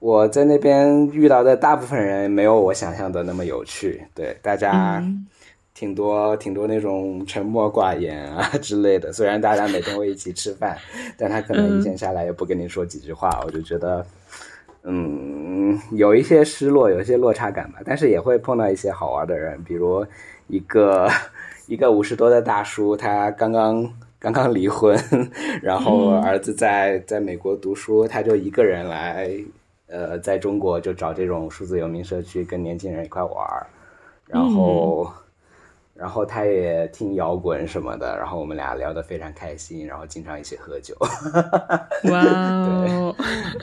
我在那边遇到的大部分人没有我想象的那么有趣，对大家嗯挺多挺多那种沉默寡言啊 之类的。虽然大家每天会一起吃饭，但他可能一天下来也不跟你说几句话，我就觉得，嗯，有一些失落，有一些落差感吧。但是也会碰到一些好玩的人，比如一个 一个五十多的大叔，他刚刚。刚刚离婚，然后儿子在在美国读书，他就一个人来，呃，在中国就找这种数字游民社区，跟年轻人一块玩儿，然后，然后他也听摇滚什么的，然后我们俩聊得非常开心，然后经常一起喝酒。哇哦，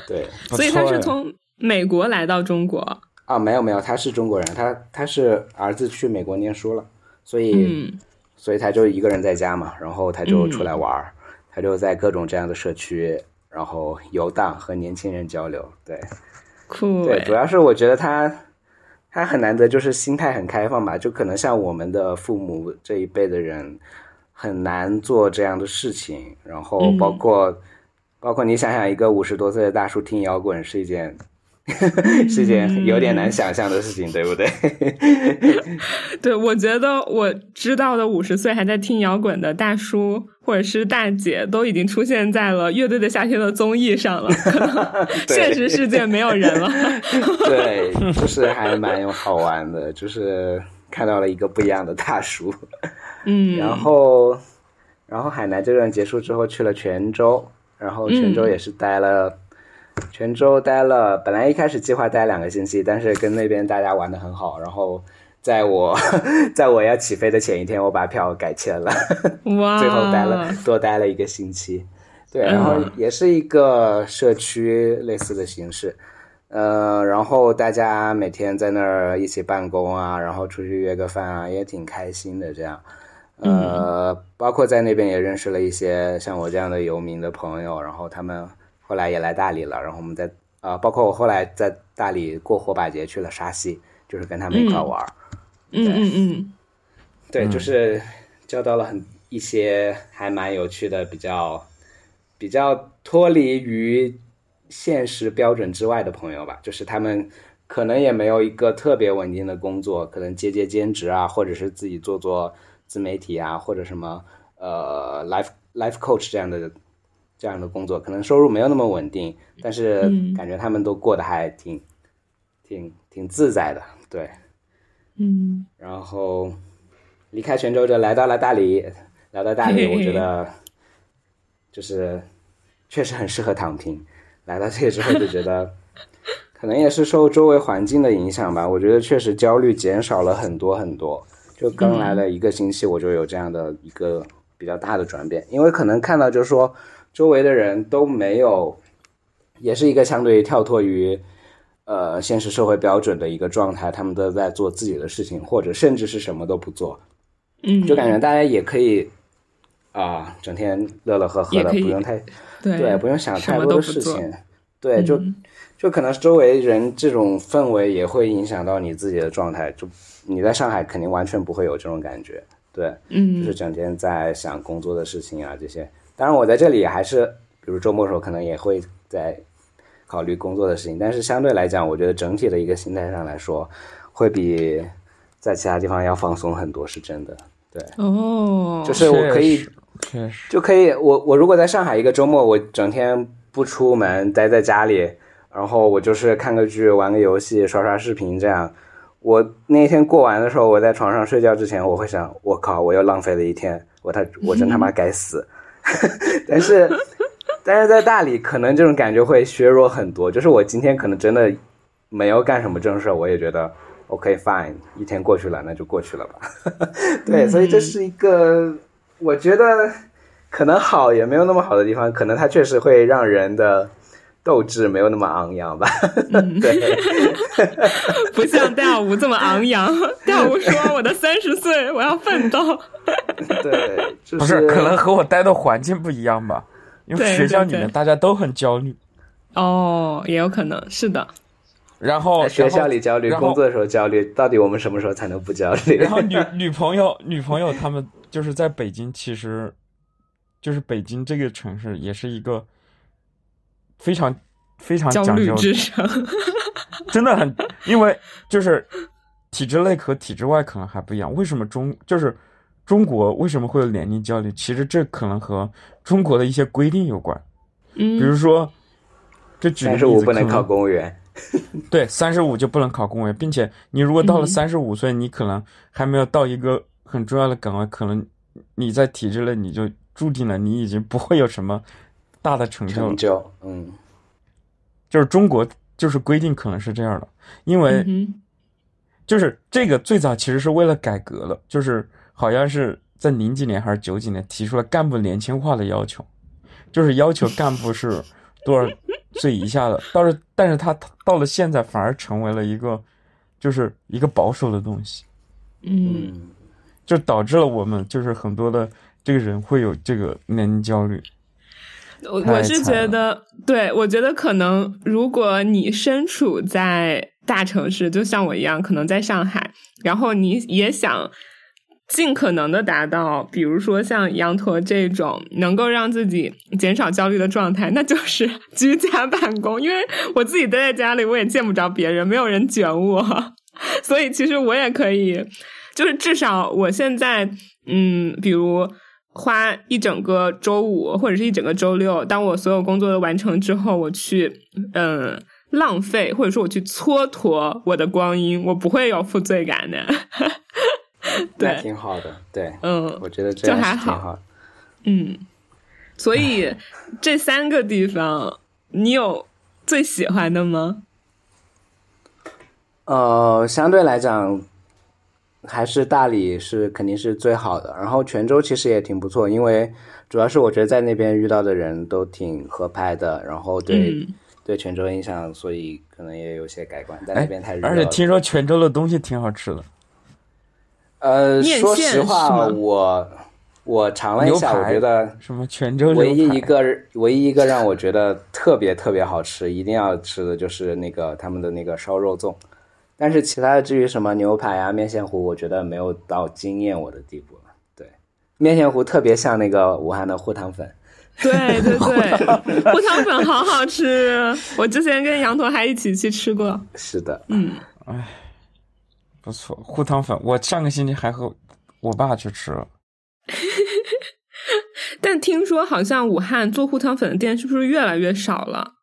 对不所以他是从美国来到中国，啊，没有没有，他是中国人，他他是儿子去美国念书了，所以、嗯所以他就一个人在家嘛，然后他就出来玩儿，他就在各种这样的社区，然后游荡和年轻人交流。对对，酷对主要是我觉得他他很难得，就是心态很开放吧，就可能像我们的父母这一辈的人很难做这样的事情，然后嗯包括、包括你想想，一个五十多岁的大叔听摇滚是一件。是一件有点难想象的事情，对不对？对，我觉得我知道的五十岁还在听摇滚的大叔或者是大姐，都已经出现在了《乐队的夏天》的综艺上了，可能 对现实世界没有人了。对，就是还蛮有好玩的，就是看到了一个不一样的大叔。嗯，然后，然后海南这段结束之后去了泉州，然后泉州也是待了，泉州待了，本来一开始计划待两个星期，但是跟那边大家玩的很好，然后在我 在我要起飞的前一天，我把票改签了，哇，最后待了多待了一个星期。对，然后也是一个社区类似的形式，呃，然后大家每天在那儿一起办公啊，然后出去约个饭啊，也挺开心的这样。呃，包括在那边也认识了一些像我这样的游民的朋友，然后他们后来也来大理了，然后我们在啊、包括我后来在大理过火把节去了沙溪，就是跟他们一块玩儿。嗯嗯嗯对，嗯就是交到了很一些还蛮有趣的、比较比较脱离于现实标准之外的朋友吧。就是他们可能也没有一个特别稳定的工作，可能接接兼职啊，或者是自己做做自媒体啊，或者什么呃 life life coach 这样的这样的工作，可能收入没有那么稳定，但是嗯感觉他们都过得还挺挺挺自在的，对。嗯然后离开泉州就来到了大理，来到大理，我觉得就是确实很适合躺平。来到这里之后就觉得，可能也是受周围环境的影响吧，我觉得确实焦虑减少了很多很多。就刚来了一个星期，我就有这样的一个比较大的转变，因为可能看到就是说周围的人都没有，也是一个相对于跳脱于呃现实社会标准的一个状态，他们都在做自己的事情，或者甚至是什么都不做，嗯，就感觉大家也可以啊、整天乐乐呵呵的，不用太对对，不用想太多的事情。对，就嗯就可能周围人这种氛围也会影响到你自己的状态。就你在上海肯定完全不会有这种感觉，对，嗯就嗯是整天在想工作的事情啊这些。当然，我在这里还是，比如周末的时候可能也会在考虑工作的事情，但是相对来讲，我觉得整体的一个心态上来说，会比在其他地方要放松很多，是真的。对，哦，就是我可以确实，就可以，我我如果在上海一个周末，我整天不出门，待在家里，然后我就是看个剧、玩个游戏、刷刷视频这样。我那天过完的时候，我在床上睡觉之前，我会想，我靠，我又浪费了一天，我他我真他妈该死。但是，但是在大理，可能这种感觉会削弱很多。就是我今天可能真的没有干什么正事，我也觉得 OK fine，一天过去了，那就过去了吧。对，所以这是一个我觉得可能好也没有那么好的地方，可能它确实会让人的斗志没有那么昂扬吧。对，不像大武这么昂扬。大武说：“我的三十岁，我要奋斗。对，就不是可能和我待的环境不一样吧？因为学校里面大家都很焦虑，”哦，也有可能是的。然后学校里焦虑，工作的时候焦虑，到底我们什么时候才能不焦虑？然后女女朋友女朋友他们就是在北京，其实就是北京这个城市也是一个非常非常焦讲究虑之城。真的很，因为就是体制内和体制外可能还不一样。为什么中就是中国为什么会有年龄焦虑？其实这可能和中国的一些规定有关。嗯，比如说，这举个例子，我不能考公务员。对，三十五就不能考公务员，并且你如果到了嗯三十五岁，你可能还没有到一个很重要的岗位，可能你在体制内你就注定了你已经不会有什么大的成就成。就，嗯，就是中国就是规定可能是这样的，因为嗯就是这个最早其实是为了改革了，就是好像是在零几年还是九几年提出了干部年轻化的要求，就是要求干部是多少岁以下的，倒是但是他到了现在反而成为了一个就是一个保守的东西，嗯嗯，就导致了我们就是很多的这个人会有这个年龄焦虑。太我我是觉得，对我觉得可能，如果你身处在大城市，就像我一样，可能在上海，然后你也想尽可能的达到，比如说像羊驼这种能够让自己减少焦虑的状态，那就是 居家办公。因为我自己待在家里，我也见不着别人，没有人卷我，所以其实我也可以，就是至少我现在，嗯，比如。花一整个周五或者是一整个周六，当我所有工作都完成之后，我去嗯浪费或者说我去蹉跎我的光阴，我不会有负罪感的。那 对，挺好的，对，嗯我觉得这样就还好。嗯，所以 这三个地方，你有最喜欢的吗？呃，相对来讲，还是大理是肯定是最好的。然后泉州其实也挺不错，因为主要是我觉得在那边遇到的人都挺合拍的，然后对、嗯对泉州印象，所以可能也有些改观。在那哎边太热了，而且听说泉州的东西挺好吃的，呃，说实话，我我尝了一下，我觉得什么泉州唯一一个唯一一个让我觉得特别特别好吃，一定要吃的就是那个他们的那个烧肉粽。但是其他的至于什么牛排啊、面线糊，我觉得没有到惊艳我的地步了。对，面线糊特别像那个武汉的糊汤粉。对对对，糊汤粉好好吃，我之前跟羊驼还一起去吃过。是的，嗯，哎不错，糊汤粉，我上个星期还和我爸去吃了。但听说好像武汉做糊汤粉的店是不是越来越少了？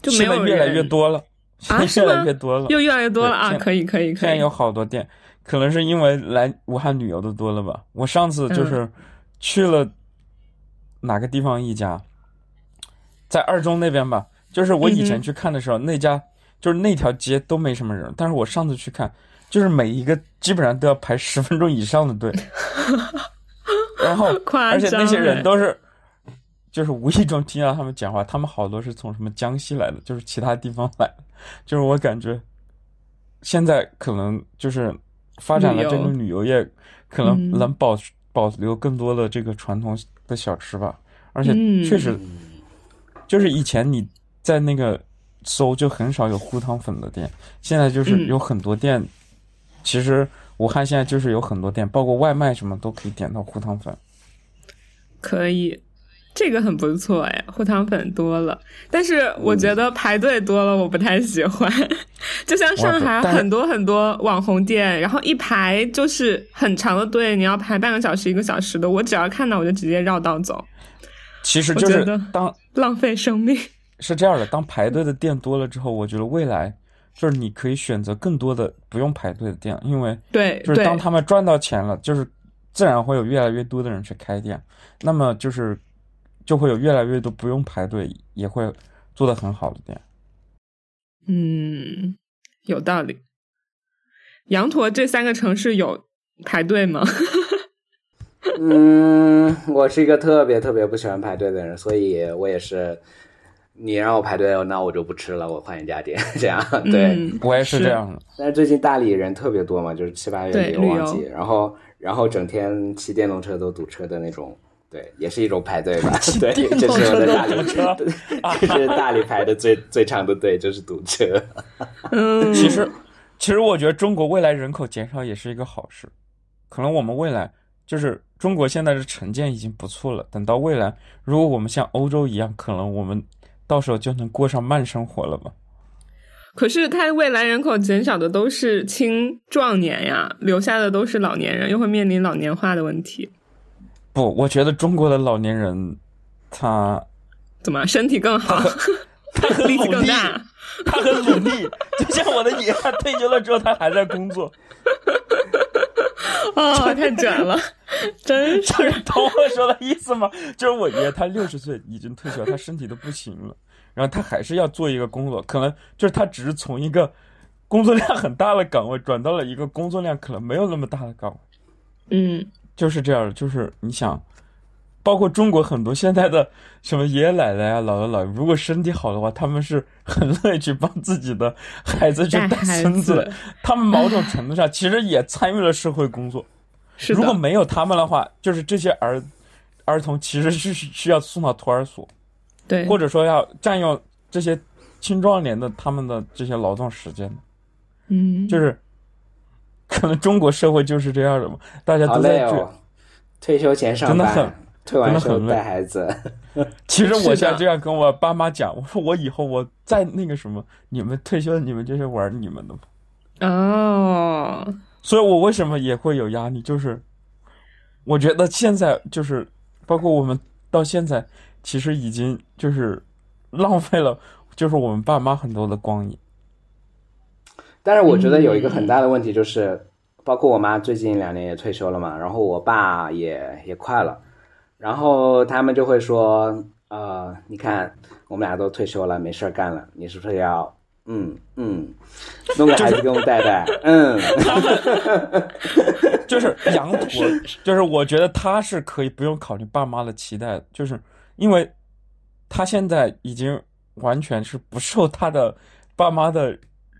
就没有越来越多了，啊？是越？来越多了，又越来越多了啊！可以可以可以。现在有好多店，可能是因为来武汉旅游的多了吧。我上次就是嗯去了哪个地方一家，在二中那边吧，就是我以前去看的时候，那家就是那条街都没什么人，但是我上次去看，就是每一个基本上都要排十分钟以上的队，然后而且那些人都是。就是无意中听到他们讲话，他们好多是从什么江西来的，就是其他地方来的，就是我感觉现在可能就是发展了这个旅游业，可能嗯能保、保留更多的这个传统的小吃吧。而且嗯确实，就是以前你在那个搜就很少有糊汤粉的店，现在就是嗯有很多店。其实武汉现在就是有很多店，包括外卖什么都可以点到糊汤粉。可以，这个很不错哎，糊汤粉多了，但是我觉得排队多了，我不太喜欢。就像上海很多很多网红店，然后一排就是很长的队，你要排半个小时、一个小时的，我只要看到我就直接绕道走，其实就是当浪费生命。是这样的，当排队的店多了之后，我觉得未来就是你可以选择更多的不用排队的店，因为对对就是当，他们赚到钱了，就是自然会有越来越多的人去开店，那么就是就会有越来越多不用排队也会做的很好的店。嗯，有道理。羊驼这三个城市有排队吗？嗯，我是一个特别特别不喜欢排队的人，所以我也是，你让我排队，那我就不吃了，我换一家店，这样对。嗯 我也是这样的，但是最近大理人特别多嘛，就是七八月对旅游旺季，然后然后整天骑电动车都堵车的那种，对，也是一种排队吧。对，这是我在大理，这是大理排的最最长的队，就是堵车。嗯，其实其实我觉得中国未来人口减少也是一个好事，可能我们未来就是中国现在的城建已经不错了，等到未来如果我们像欧洲一样，可能我们到时候就能过上慢生活了吧。可是它未来人口减少的都是青壮年呀，留下的都是老年人，又会面临老年化的问题。不，我觉得中国的老年人，他怎么身体更好，他很 努力？他很努力，就像我的爷，他退休了之后，他还在工作，哦，太卷了，真就是是懂我说的意思吗？就是我爷他六十岁已经退休，他身体都不行了，然后他还是要做一个工作，可能就是他只是从一个工作量很大的岗位转到了一个工作量可能没有那么大的岗位，嗯就是这样的。就是你想，包括中国很多现在的什么爷爷奶奶啊、姥姥姥爷，如果身体好的话，他们是很乐意去帮自己的孩子去带孙子的。他们某种程度上其实也参与了社会工作。是的，如果没有他们的话，就是这些儿儿童其实是需要送到托儿所，对，或者说要占用这些青壮年的他们的这些劳动时间，嗯，就是可能中国社会就是这样的嘛，大家都在这。哦，退休前上班真的很，退完休真的很累带孩子。其实我现在这样跟我爸妈讲，我说我以后我再那个什么，你们退休了，你们就是玩你们的嘛。哦，所以我为什么也会有压力？就是我觉得现在就是包括我们到现在，其实已经就是浪费了，就是我们爸妈很多的光阴。但是我觉得有一个很大的问题就是，包括我妈最近两年也退休了嘛，然后我爸也也快了，然后他们就会说，呃，你看我们俩都退休了，没事儿干了，你是不是要，嗯嗯，弄个孩子给我们带带，嗯，就是羊驼，就是我觉得他是可以不用考虑爸妈的期待，就是因为他现在已经完全是不受他的爸妈的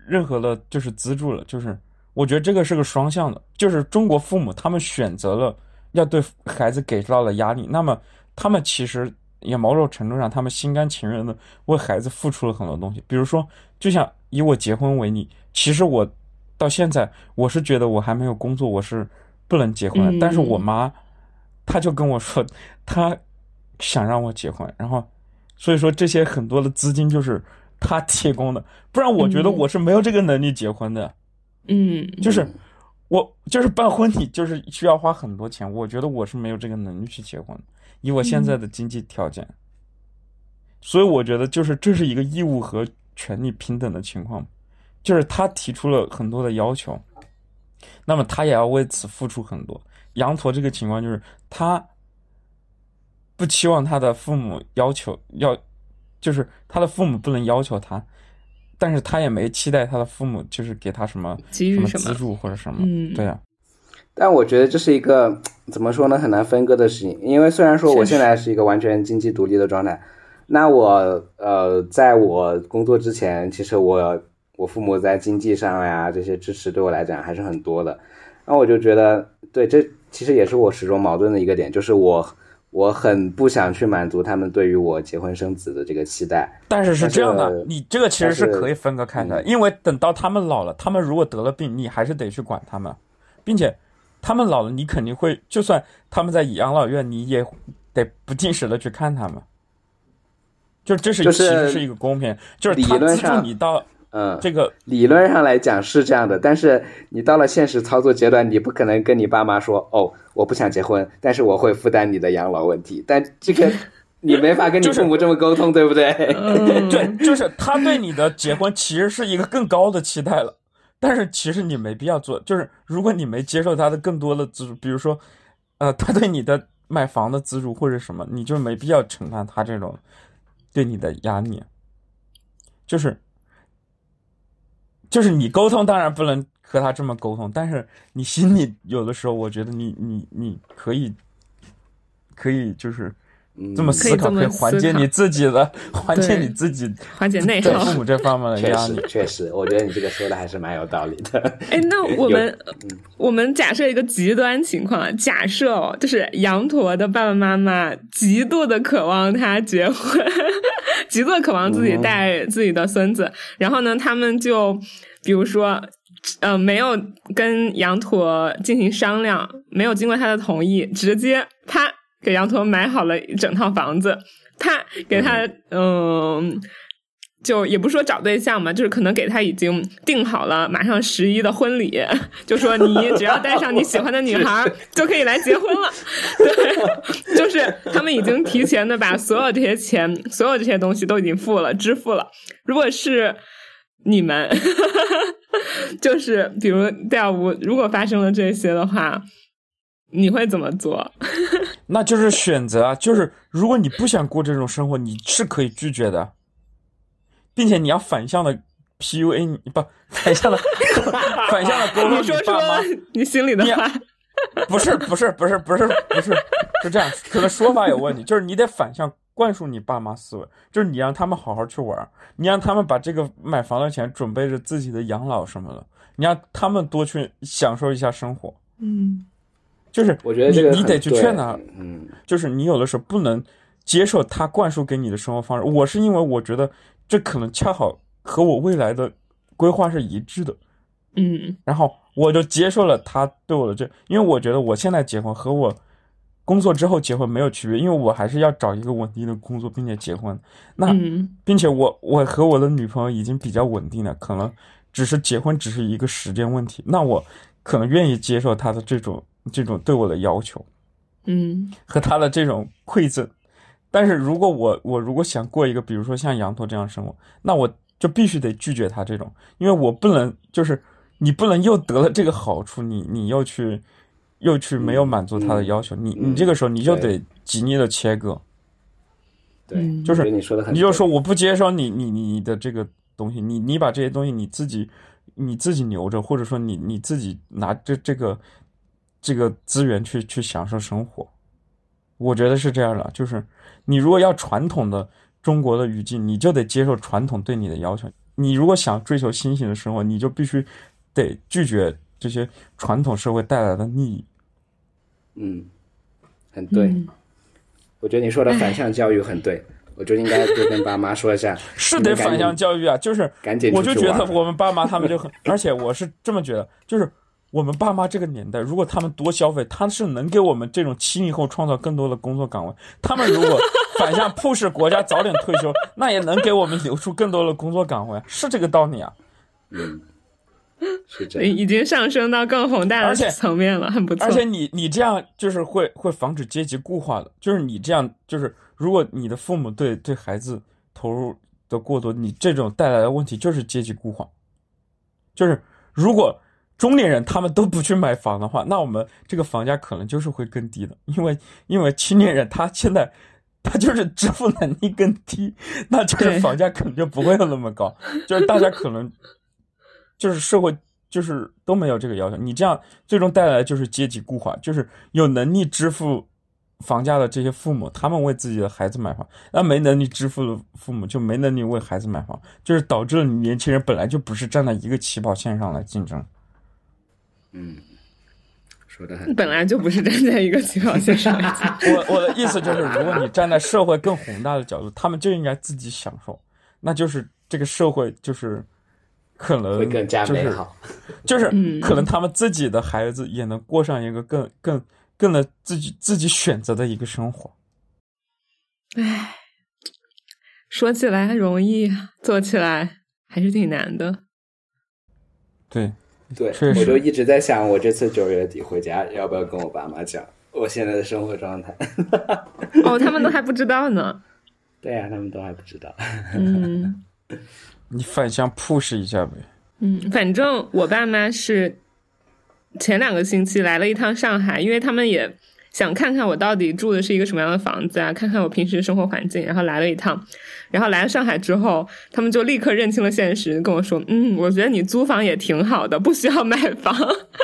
任何的，就是资助了，就是我觉得这个是个双向的，就是中国父母他们选择了要对孩子给到了压力，那么他们其实也某种程度上，他们心甘情愿的为孩子付出了很多东西。比如说，就像以我结婚为例，其实我到现在我是觉得我还没有工作，我是不能结婚。嗯但是我妈，她就跟我说，她想让我结婚，然后所以说这些很多的资金就是她提供的，不然我觉得嗯我是没有这个能力结婚的。嗯，就是我就是办婚礼，就是需要花很多钱。我觉得我是没有这个能力去结婚，以我现在的经济条件。所以我觉得就是这是一个义务和权利平等的情况，就是他提出了很多的要求，那么他也要为此付出很多。羊驼这个情况就是他不期望他的父母要求要，就是他的父母不能要求他，但是他也没期待他的父母就是给他什么什么给予什么资助或者什么，嗯对啊，但我觉得这是一个怎么说呢，很难分割的事情。因为虽然说我现在是一个完全经济独立的状态，那我呃，在我工作之前，其实我我父母在经济上呀这些支持对我来讲还是很多的。那我就觉得，对，这其实也是我始终矛盾的一个点，就是我我很不想去满足他们对于我结婚生子的这个期待。但是是这样的，你这个其实是可以分割开的，嗯因为等到他们老了，他们如果得了病，你还是得去管他们，并且他们老了，你肯定会，就算他们在养老院，你也得不定时的去看他们。就这是就是其实是一个公平，就是他资助你到嗯，这个理论上来讲是这样的，但是你到了现实操作阶段，你不可能跟你爸妈说：“哦，我不想结婚，但是我会负担你的养老问题。”但这个 你没法跟你就是父母这么沟通，对不对？嗯，对，就是他对你的结婚其实是一个更高的期待了，但是其实你没必要做。就是如果你没接受他的更多的资助，比如说，呃，他对你的买房的资助或者什么，你就没必要承担他这种对你的压力。就是，就是你沟通当然不能和他这么沟通，但是你心里有的时候，我觉得你你你可以，可以就是这么思考，可以缓解你自己的，缓解你自己缓解内耗。对父母这方面的确压力实，。确实，我觉得你这个说的还是蛮有道理的。哎，那我们我们假设一个极端情况啊，假设哦，就是羊驼的爸爸妈妈极度的渴望他结婚，极度的渴望自己带自己的孙子，然后呢，他们就比如说。呃，没有跟羊驼进行商量，没有经过他的同意，直接他给羊驼买好了一整套房子，他给他嗯就也不说找对象嘛，就是可能给他已经定好了马上十一的婚礼，就说你只要带上你喜欢的女孩 就可以来结婚了。对，就是他们已经提前的把所有这些钱、所有这些东西都已经付了、支付了。如果是你们，就是比如调舞，如果发生了这些的话，你会怎么做？那就是选择啊，就是如果你不想过这种生活，你是可以拒绝的，并且你要反向的 PUA 你不反向的 反向的 沟通你说爸妈说，你心里的你话。不是不是不是不是不是是这样，可能说法有问题，就是你得反向灌输你爸妈思维，就是你让他们好好去玩儿，你让他们把这个买房的钱准备着自己的养老什么的，你让他们多去享受一下生活，嗯就是我觉得这个你你得去劝他，嗯，就是你有的时候不能接受他灌输给你的生活方式。我是因为我觉得这可能恰好和我未来的规划是一致的，嗯然后我就接受了他对我的这，因为我觉得我现在结婚和我工作之后结婚没有区别，因为我还是要找一个稳定的工作并且结婚。那、嗯并且我我和我的女朋友已经比较稳定了，可能只是结婚只是一个时间问题。那我可能愿意接受他的这种这种对我的要求。嗯和他的这种馈赠。但是如果我我如果想过一个比如说像羊驼这样生活，那我就必须得拒绝他这种，因为我不能就是你不能又得了这个好处，你你又去又去没有满足他的要求，你你这个时候你就得极力的切割，对，嗯就是你说的很，你就说我不接受你你你你的这个东西，你你把这些东西你自己你自己留着，或者说你你自己拿这这个这个资源去去享受生活，我觉得是这样的，就是你如果要传统的中国的语境，你就得接受传统对你的要求。你如果想追求新型的生活，你就必须得拒绝这些传统社会带来的利益。嗯，很对。嗯我觉得你说的反向教育很对，我就应该就跟爸妈说一下，是得反向教育啊，就是赶紧我就觉得我们爸妈他们就很，而且我是这么觉得，就是我们爸妈这个年代，如果他们多消费，他是能给我们这种七零后创造更多的工作岗位。他们如果反向 push 国家早点退休，那也能给我们留出更多的工作岗位，是这个道理啊。嗯，是这样。已经上升到更宏大的层面了，很不错。而且你你这样就是会会防止阶级固化的，就是你这样就是如果你的父母对对孩子投入的过多，你这种带来的问题就是阶级固化。就是如果中年人他们都不去买房的话，那我们这个房价可能就是会更低的，因为因为青年人他现在 他就是支付能力更低，那就是房价可能就不会有那么高，就是大家可能就是社会就是都没有这个要求，你这样最终带来就是阶级固化，就是有能力支付房价的这些父母，他们为自己的孩子买房，那没能力支付的父母就没能力为孩子买房，就是导致了年轻人本来就不是站在一个起跑线上来竞争。嗯，说的很本来就不是站在一个起跑线上，我我的意思就是，如果你站在社会更宏大的角度，他们就应该自己享受，那就是这个社会就是可能会更加就是美好。就是嗯可能他们自己的孩子也能过上一个更更更能自己自己选择的一个生活。唉，说起来容易，做起来还是挺难的。对，对，我就一直在想，我这次九月底回家要不要跟我爸妈讲我现在的生活状态。哦，他们都还不知道呢。对呀、他们都还不知道。嗯 你反向 push 一下呗。嗯，反正我爸妈是前两个星期来了一趟上海，因为他们也想看看我到底住的是一个什么样的房子啊，看看我平时生活环境，然后来了一趟。然后来了上海之后，他们就立刻认清了现实，跟我说：“嗯，我觉得你租房也挺好的，不需要买房，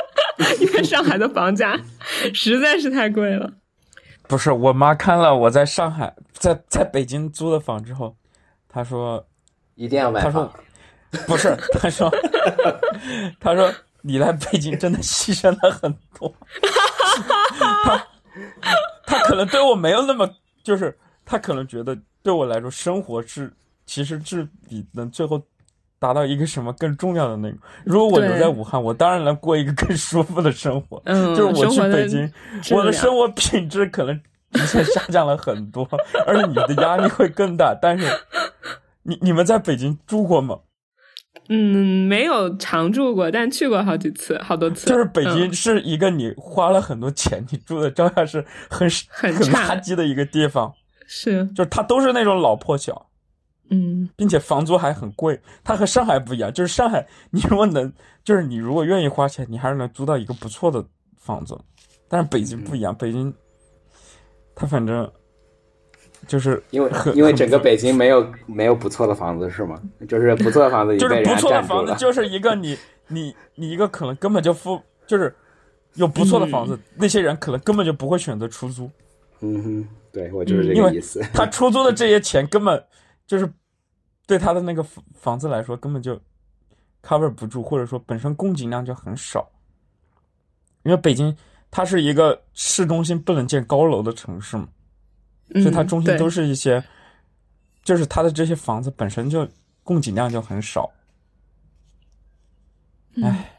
因为上海的房价实在是太贵了。不是，我妈看了我在上海，在在北京租的房之后，她说一定要买她说房。不是，她说她说你来北京真的牺牲了很多。她 她可能对我没有那么，就是他可能觉得对我来说生活是其实是比能最后达到一个什么更重要的那个。如果我留在武汉，我当然能过一个更舒服的生活。嗯，就是我去北京，质我的生活品质可能一下下降了很多，而且你的压力会更大。但是，你你们在北京住过吗？嗯，没有常住过，但去过好几次，好多次。就是北京嗯是一个你花了很多钱，你住的照样是很很很垃圾的一个地方，是，就是它都是那种老破小，嗯并且房租还很贵。它和上海不一样，就是上海你如果能，就是你如果愿意花钱，你还是能租到一个不错的房子。但是北京不一样，北京它反正就是因为因为整个北京没有没有不错的房子是吗？就是不错的房子已经被人家就是不错的。房子就是一个你你你一个可能根本就付就是有不错的房子，那些人可能根本就不会选择出租，嗯哼，对我就是这个意思。他出租的这些钱根本就是对他的那个房房子来说根本就 cover 不住，或者说本身供给量就很少。因为北京它是一个市中心不能建高楼的城市嘛，嗯，所以它中心都是一些，就是它的这些房子本身就供给量就很少。唉，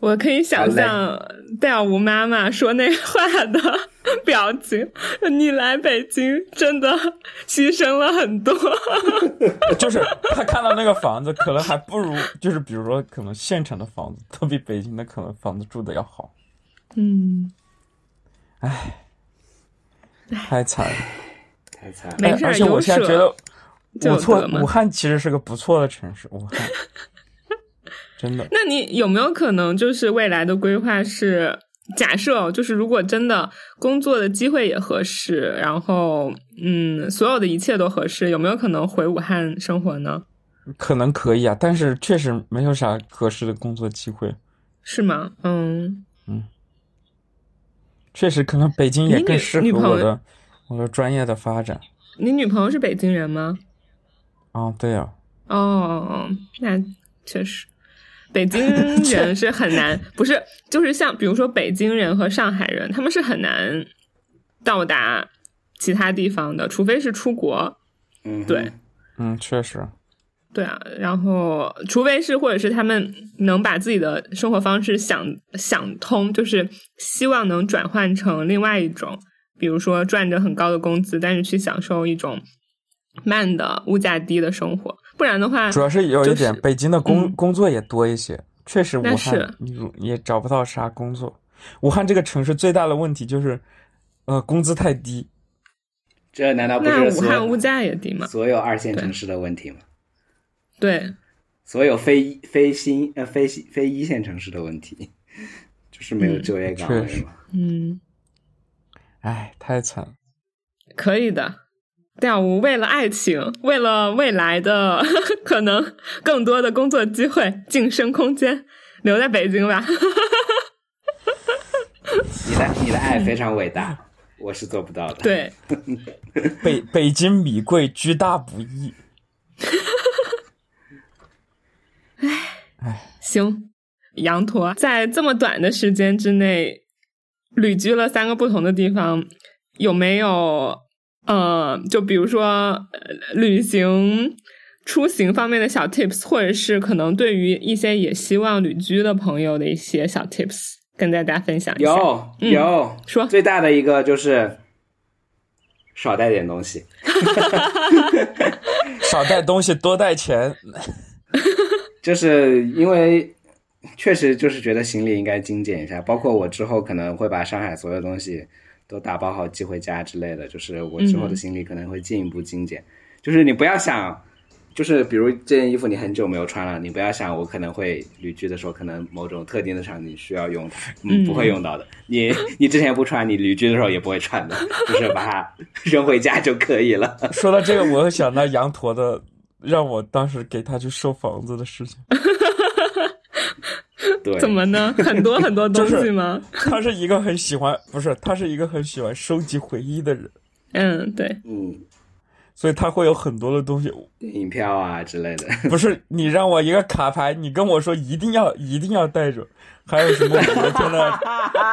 我可以想象戴尔吴妈妈说那话的表情。你来北京真的牺牲了很多。就是他看到那个房子，可能还不如就是比如说可能县城的房子都比北京的可能房子住的要好，嗯，太惨了。太惨了。没事儿哎而且我现在有舍觉得就武错武汉其实是个不错的城市，武汉 真的。那你有没有可能就是未来的规划是？假设哦就是如果真的工作的机会也合适，然后嗯，所有的一切都合适，有没有可能回武汉生活呢？可能可以啊，但是确实没有啥合适的工作机会。是吗？嗯嗯，确实，可能北京也更适合我的我的专业的发展。你女朋友是北京人吗？啊，对呀、哦，那确实，北京 人是很难，不是就是像比如说北京人和上海人，他们是很难到达其他地方的，除非是出国。嗯，对，嗯，确实，对啊，然后除非是或者是他们能把自己的生活方式想想通，就是希望能转换成另外一种，比如说赚着很高的工资，但是去享受一种慢的、物价低的生活。不然的话，主要是有一点，就是北京的工、嗯工作也多一些，确实武汉也找不到啥工作。武汉这个城市最大的问题就是，呃，工资太低。这难道不是武汉物价也低吗？所有二线城市的问题吗？对，所有非非新呃非非一线城市的问题，就是没有就业岗位嘛。嗯，唉，太惨了。可以的。但我为了爱情，为了未来的 可能更多的工作机会、晋升空间，留在北京吧。你的你的爱非常伟大，我是做不到的。，对，北北京米贵，居大不易。行，羊驼在这么短的时间之内旅居了三个不同的地方，有没有呃，就比如说、呃、旅行、出行方面的小 tips，或者是可能对于一些也希望旅居的朋友的一些小 tips，跟大家分享一下。有嗯有，说最大的一个就是少带点东西。少带东西，多带钱。就是因为确实就是觉得行李应该精简一下，包括我之后可能会把上海所有东西都打包好寄回家之类的，就是我之后的行李可能会进一步精简。就是你不要想，就是比如这件衣服你很久没有穿了，你不要想我可能会旅居的时候可能某种特定的场景需要用它，嗯，嗯不会用到的。你你之前不穿，你旅居的时候也不会穿的，就是把它 扔回家就可以了。说到这个，我又想到羊驼的，让我当时给他去收房子的事情。对，怎么呢？很多很多东西吗？他是一个很喜欢，不是，他是一个很喜欢收集回忆的人，嗯，对，嗯，所以他会有很多的东西。电影票啊之类的。不是你让我一个卡牌，你跟我说一定要一定要带着，还有什么五月天的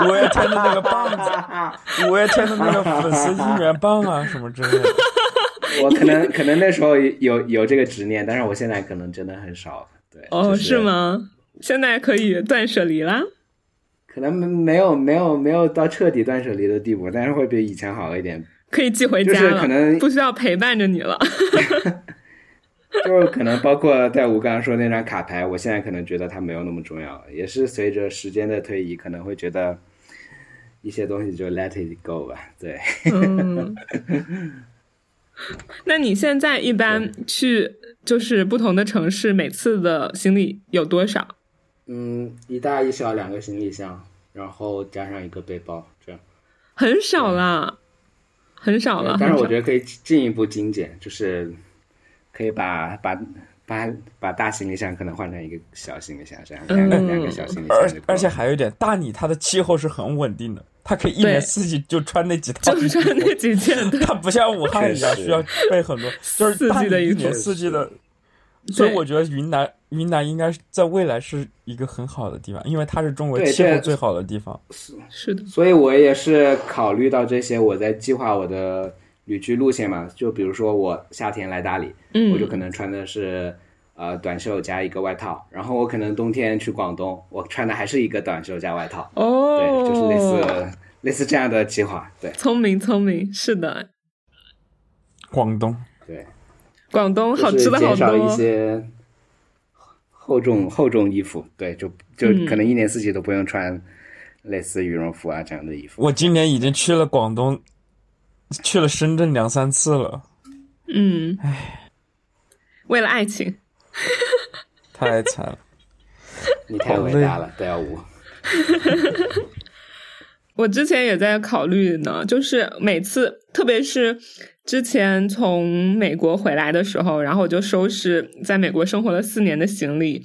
五月天的那个棒子，五月天的那个粉丝应援棒啊什么之类的。我可能可能那时候有有这个执念，但是我现在可能真的很少。对，哦，就是吗？现在可以断舍离啦。可能没没有没有没有到彻底断舍离的地步，但是会比以前好一点。可以寄回家就是了，可能不需要陪伴着你了。就是可能包括在我刚刚说那张卡牌，我现在可能觉得它没有那么重要，也是随着时间的推移，可能会觉得一些东西就 let it go 吧。对，嗯，那你现在一般去就是不同的城市，每次的行李有多少？嗯，一大一小两个行李箱，然后加上一个背包，这样。很少啦，很少了。但是我觉得可以进一步精简，就是可以把把把把大行李箱可能换成一个小行李箱，这样两个、嗯两个小行李箱而而且还有一点，大理它的气候是很稳定的，它可以一年四季就穿那几套就穿那几件，它不像武汉一样需要备很多，就是大季的一年四季的。所以我觉得云南云南应该是在未来是一个很好的地方，因为它是中国气候最好的地方。是是的，所以我也是考虑到这些，我在计划我的旅居路线嘛。就比如说我夏天来大理，嗯，我就可能穿的是呃短袖加一个外套，然后我可能冬天去广东，我穿的还是一个短袖加外套。哦，对，就是类似类似这样的计划。对聪明聪明，是的，广东，对，广东好吃的好减少一多，些厚重厚重衣服，对，就就嗯可能一年四季都不用穿类似羽绒服啊这样的衣服。我今年已经去了广东，去了深圳两三次了，嗯，为了爱情，太惨了。你太伟大了，戴耀武。我之前也在考虑呢，就是每次，特别是之前从美国回来的时候，然后我就收拾在美国生活了四年的行李，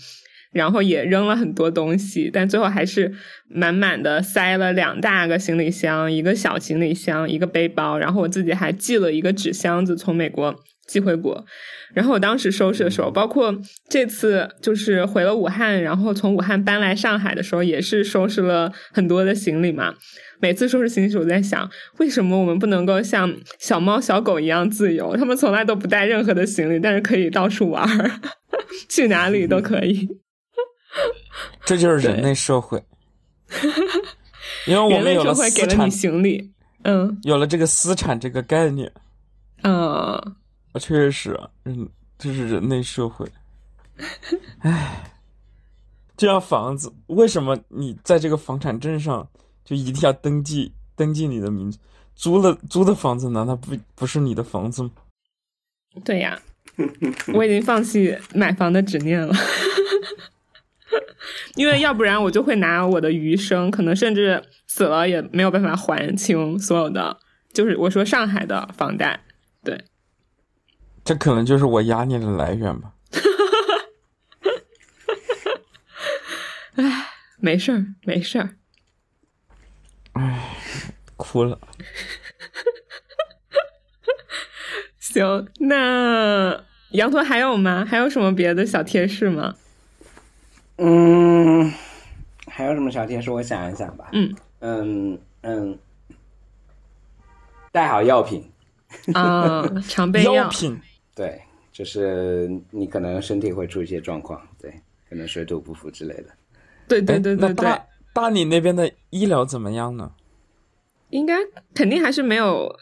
然后也扔了很多东西，但最后还是满满的塞了两大个行李箱，一个小行李箱，一个背包，然后我自己还寄了一个纸箱子从美国寄回国。然后我当时收拾的时候，包括这次就是回了武汉，然后从武汉搬来上海的时候，也是收拾了很多的行李嘛。每次收拾行李时，我在想，为什么我们不能够像小猫小狗一样自由？他们从来都不带任何的行李，但是可以到处玩儿，去哪里都可以。这就是人类社会，因为我们有了私社会给了你产，行李，嗯。有了这个私产这个概念，嗯，确实啊，嗯，这是人类社会。唉，这样房子为什么你在这个房产证上就一定要登记登记你的名字？租了租的房子难道不不是你的房子吗？对呀，我已经放弃买房的执念了。因为要不然我就会拿我的余生，可能甚至死了也没有办法还清所有的，就是我说上海的房贷。对，这可能就是我压力的来源吧。没事儿，没事儿。哭了。行，那羊驼还有吗？还有什么别的小贴士吗？嗯，还有什么小贴士？我想一想吧。嗯嗯嗯，带好药品。啊，常备药。品对，就是你可能身体会出一些状况，对，可能水土不服之类的。对对对对对大，大理那边的医疗怎么样呢？应该肯定还是没有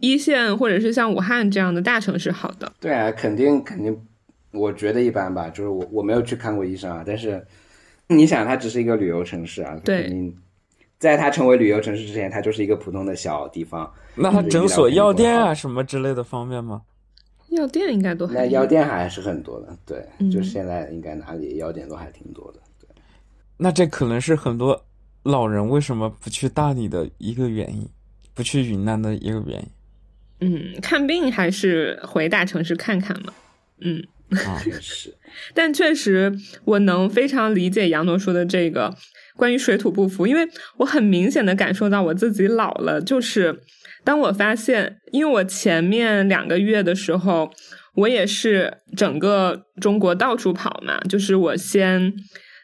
一线或者是像武汉这样的大城市好的。对啊，肯定肯定，我觉得一般吧。就是我我没有去看过医生啊，但是你想，它只是一个旅游城市啊，对肯定在它成为旅游城市之前，它就是一个普通的小地方。那它诊所、药店啊什么之类的方便吗？药店应该都还那药店还是很多的，对，嗯就现在应该哪里药店都还挺多的。对，那这可能是很多老人为什么不去大理的一个原因，不去云南的一个原因嗯，看病还是回大城市看看嘛。嗯，啊。确实，但确实我能非常理解杨诺说的这个关于水土不服，因为我很明显的感受到我自己老了，就是当我发现，因为我前面两个月的时候，我也是整个中国到处跑嘛，就是我先。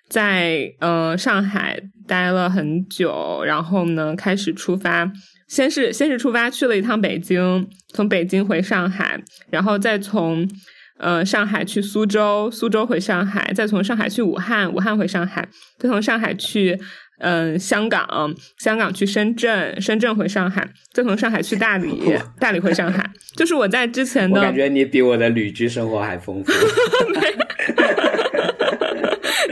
在呃上海待了很久，然后呢开始出发，先是先是出发去了一趟北京，从北京回上海，然后再从呃上海去苏州，苏州回上海，再从上海去武汉，武汉回上海，再从上海去嗯、香港，香港去深圳，深圳回上海，再从上海去大理，大理回上海，就是我在之前的我感觉你比我的旅居生活还丰富。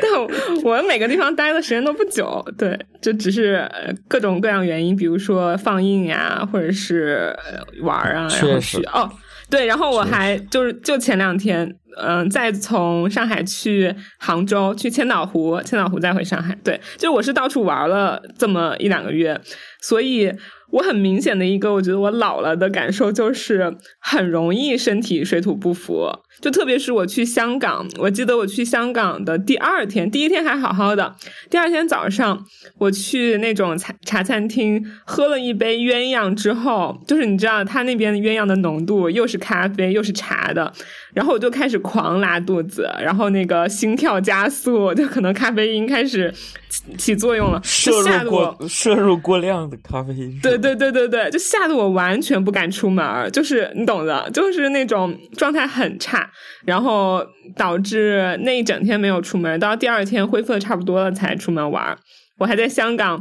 但我我每个地方待的时间都不久，对，就只是呃各种各样原因，比如说放映呀，或者是呃玩啊，然后确实去哦，对，然后我还就是就前两天，嗯、再从上海去杭州，去千岛湖，千岛湖再回上海，对，就我是到处玩了这么一两个月，所以。我很明显的一个，我觉得我老了的感受就是很容易身体水土不服，就特别是我去香港，我记得我去香港的第二天，第一天还好好的，第二天早上我去那种茶茶餐厅喝了一杯鸳鸯之后，就是你知道他那边鸳鸯的浓度又是咖啡又是茶的，然后我就开始狂拉肚子，然后那个心跳加速，就可能咖啡因开始起起作用了，摄入我过摄入过量的咖啡因，对对对对对，就吓得我完全不敢出门，就是你懂的，就是那种状态很差，然后导致那一整天没有出门，到第二天恢复的差不多了才出门玩。我还在香港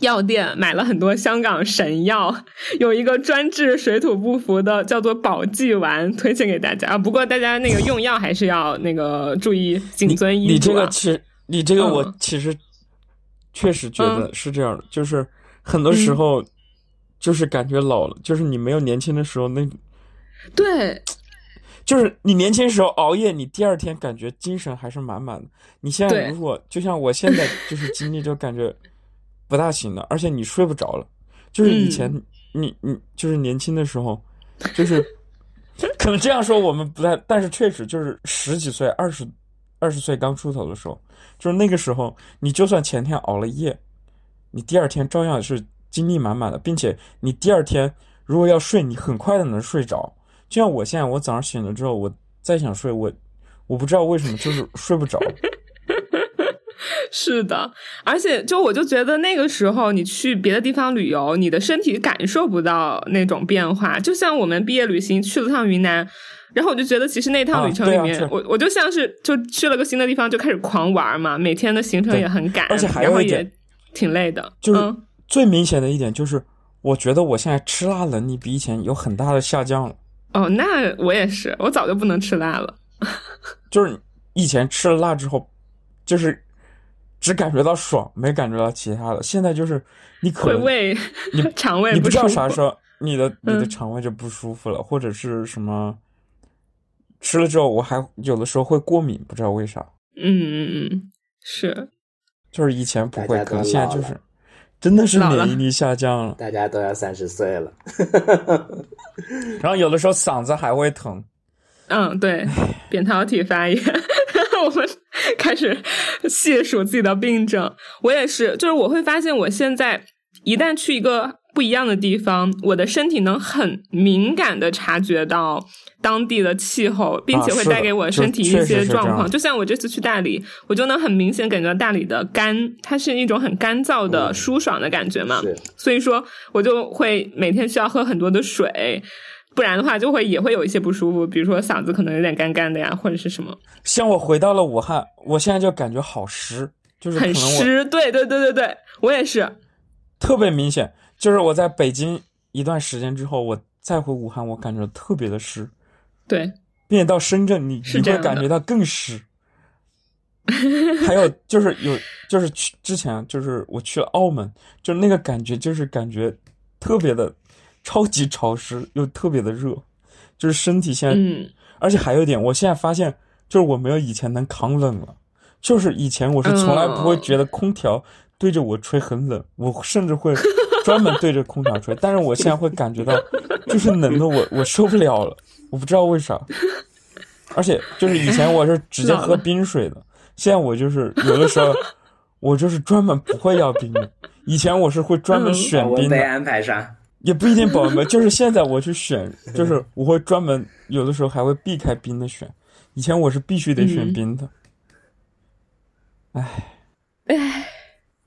药店买了很多香港神药，有一个专治水土不服的，叫做保济丸，推荐给大家啊。不过大家那个用药还是要那个注意谨遵医嘱你这个。其实，你这个我嗯其实确实觉得是这样的，就是很多时嗯候就是感觉老了，就是你没有年轻的时候那，对，就是你年轻时候熬夜，你第二天感觉精神还是满满的。你现在如果就像我现在就是经历就感觉不大行的，而且你睡不着了。就是以前嗯你你就是年轻的时候，就是可能这样说我们不太，但是确实就是十几岁、二十二十岁刚出头的时候，就是那个时候，你就算前天熬了夜，你第二天照样是精力满满的，并且你第二天如果要睡，你很快的能睡着。就像我现在，我早上醒了之后，我再想睡，我我不知道为什么就是睡不着。是的，而且就我就觉得那个时候你去别的地方旅游，你的身体感受不到那种变化。就像我们毕业旅行去了趟云南，然后我就觉得其实那趟旅程里面，啊啊我我就像是就去了个新的地方就开始狂玩嘛，每天的行程也很赶，而且还然后有一点也挺累的，就是嗯最明显的一点就是，我觉得我现在吃辣能力比以前有很大的下降了。哦，那我也是，我早就不能吃辣了。就是以前吃了辣之后，就是只感觉到爽，没感觉到其他的。现在就是你可能会胃你 肠胃你不知道啥时候你的你的嗯肠胃就不舒服了，或者是什么吃了之后，我还有的时候会过敏，不知道为啥。嗯嗯嗯，是就是以前不会，可能现在就是真的是免疫力下降了，大家都要三十岁了，然后有的时候嗓子还会疼。嗯，对，扁桃体发炎，我们 开始细数自己的病症。我也是，就是我会发现，我现在一旦去一个不一样的地方，我的身体能很敏感的察觉到当地的气候，并且会带给我身体一些状况。样就像我这次去大理，我就能很明显感觉到大理的干，它是一种很干燥的、嗯舒爽的感觉嘛。所以说我就会每天需要喝很多的水，不然的话就会也会有一些不舒服，比如说嗓子可能有点干干的呀，或者是什么像我回到了武汉，我现在就感觉好湿，就是很湿。对对对对对，我也是。特别明显，就是我在北京一段时间之后，我再回武汉，我感觉特别的湿，对，并且到深圳你你会感觉到更湿。还有就是有就是去之前就是我去了澳门，就那个感觉就是感觉特别的超级潮湿又特别的热，就是身体现在，嗯，而且还有一点，我现在发现就是我没有以前能扛冷了，就是以前我是从来不会觉得空调对着我吹很冷，我甚至会专门对着空调吹，但是我现在会感觉到就是冷的我 我受不了了，我不知道为啥，而且就是以前我是直接喝冰水的。现在我就是有的时候，我就是专门不会要冰的。以前我是会专门嗯选我被冰的，安排上。也不一定保温杯，就是现在我去选，就是我会专门有的时候还会避开冰的选。以前我是必须得选嗯冰的。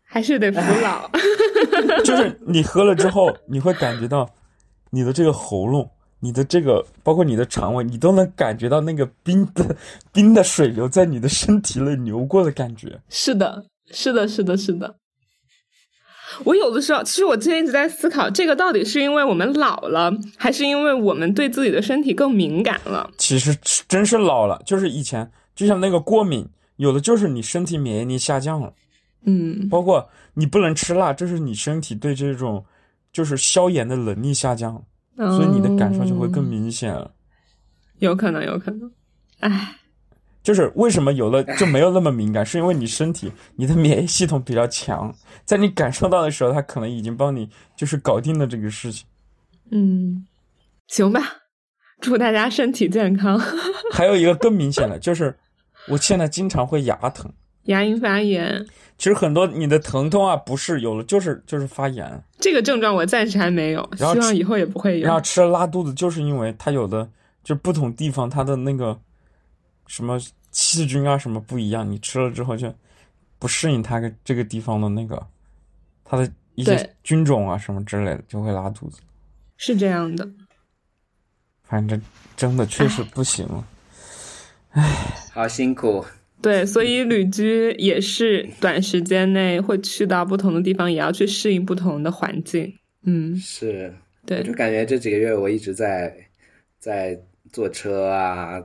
还是得服老。就是你喝了之后，你会感觉到你的这个喉咙，你的这个包括你的肠胃，你都能感觉到那个冰的 冰的水流在你的身体里流过的感觉。是的，是的，是的，是的。我有的时候，其实我之前一直在思考，这个到底是因为我们老了，还是因为我们对自己的身体更敏感了？其实真是老了，就是以前就像那个过敏，有的就是你身体免疫力下降了，嗯，包括你不能吃辣，这是你身体对这种就是消炎的能力下降了，所以你的感受就会更嗯明显了。有可能，有可能。唉，就是为什么有了就没有那么敏感，是因为你身体你的免疫系统比较强，在你感受到的时候，它可能已经帮你就是搞定了这个事情。嗯，行吧，祝大家身体健康，还有一个更明显的就是，我现在经常会牙疼。牙龈发炎其实很多你的疼痛啊，不是有了就是就是发炎，这个症状我暂时还没有，希望以后也不会有然。后吃了拉肚子，就是因为它有的就不同地方它的那个什么细菌啊什么不一样，你吃了之后就不适应它个这个地方的那个它的一些菌种啊什么之类的，就会拉肚子。是这样的，反正真的确实不行了。好辛苦，对，所以旅居也是短时间内会去到不同的地方，也要去适应不同的环境。嗯，是，对就，感觉这几个月我一直在在坐车啊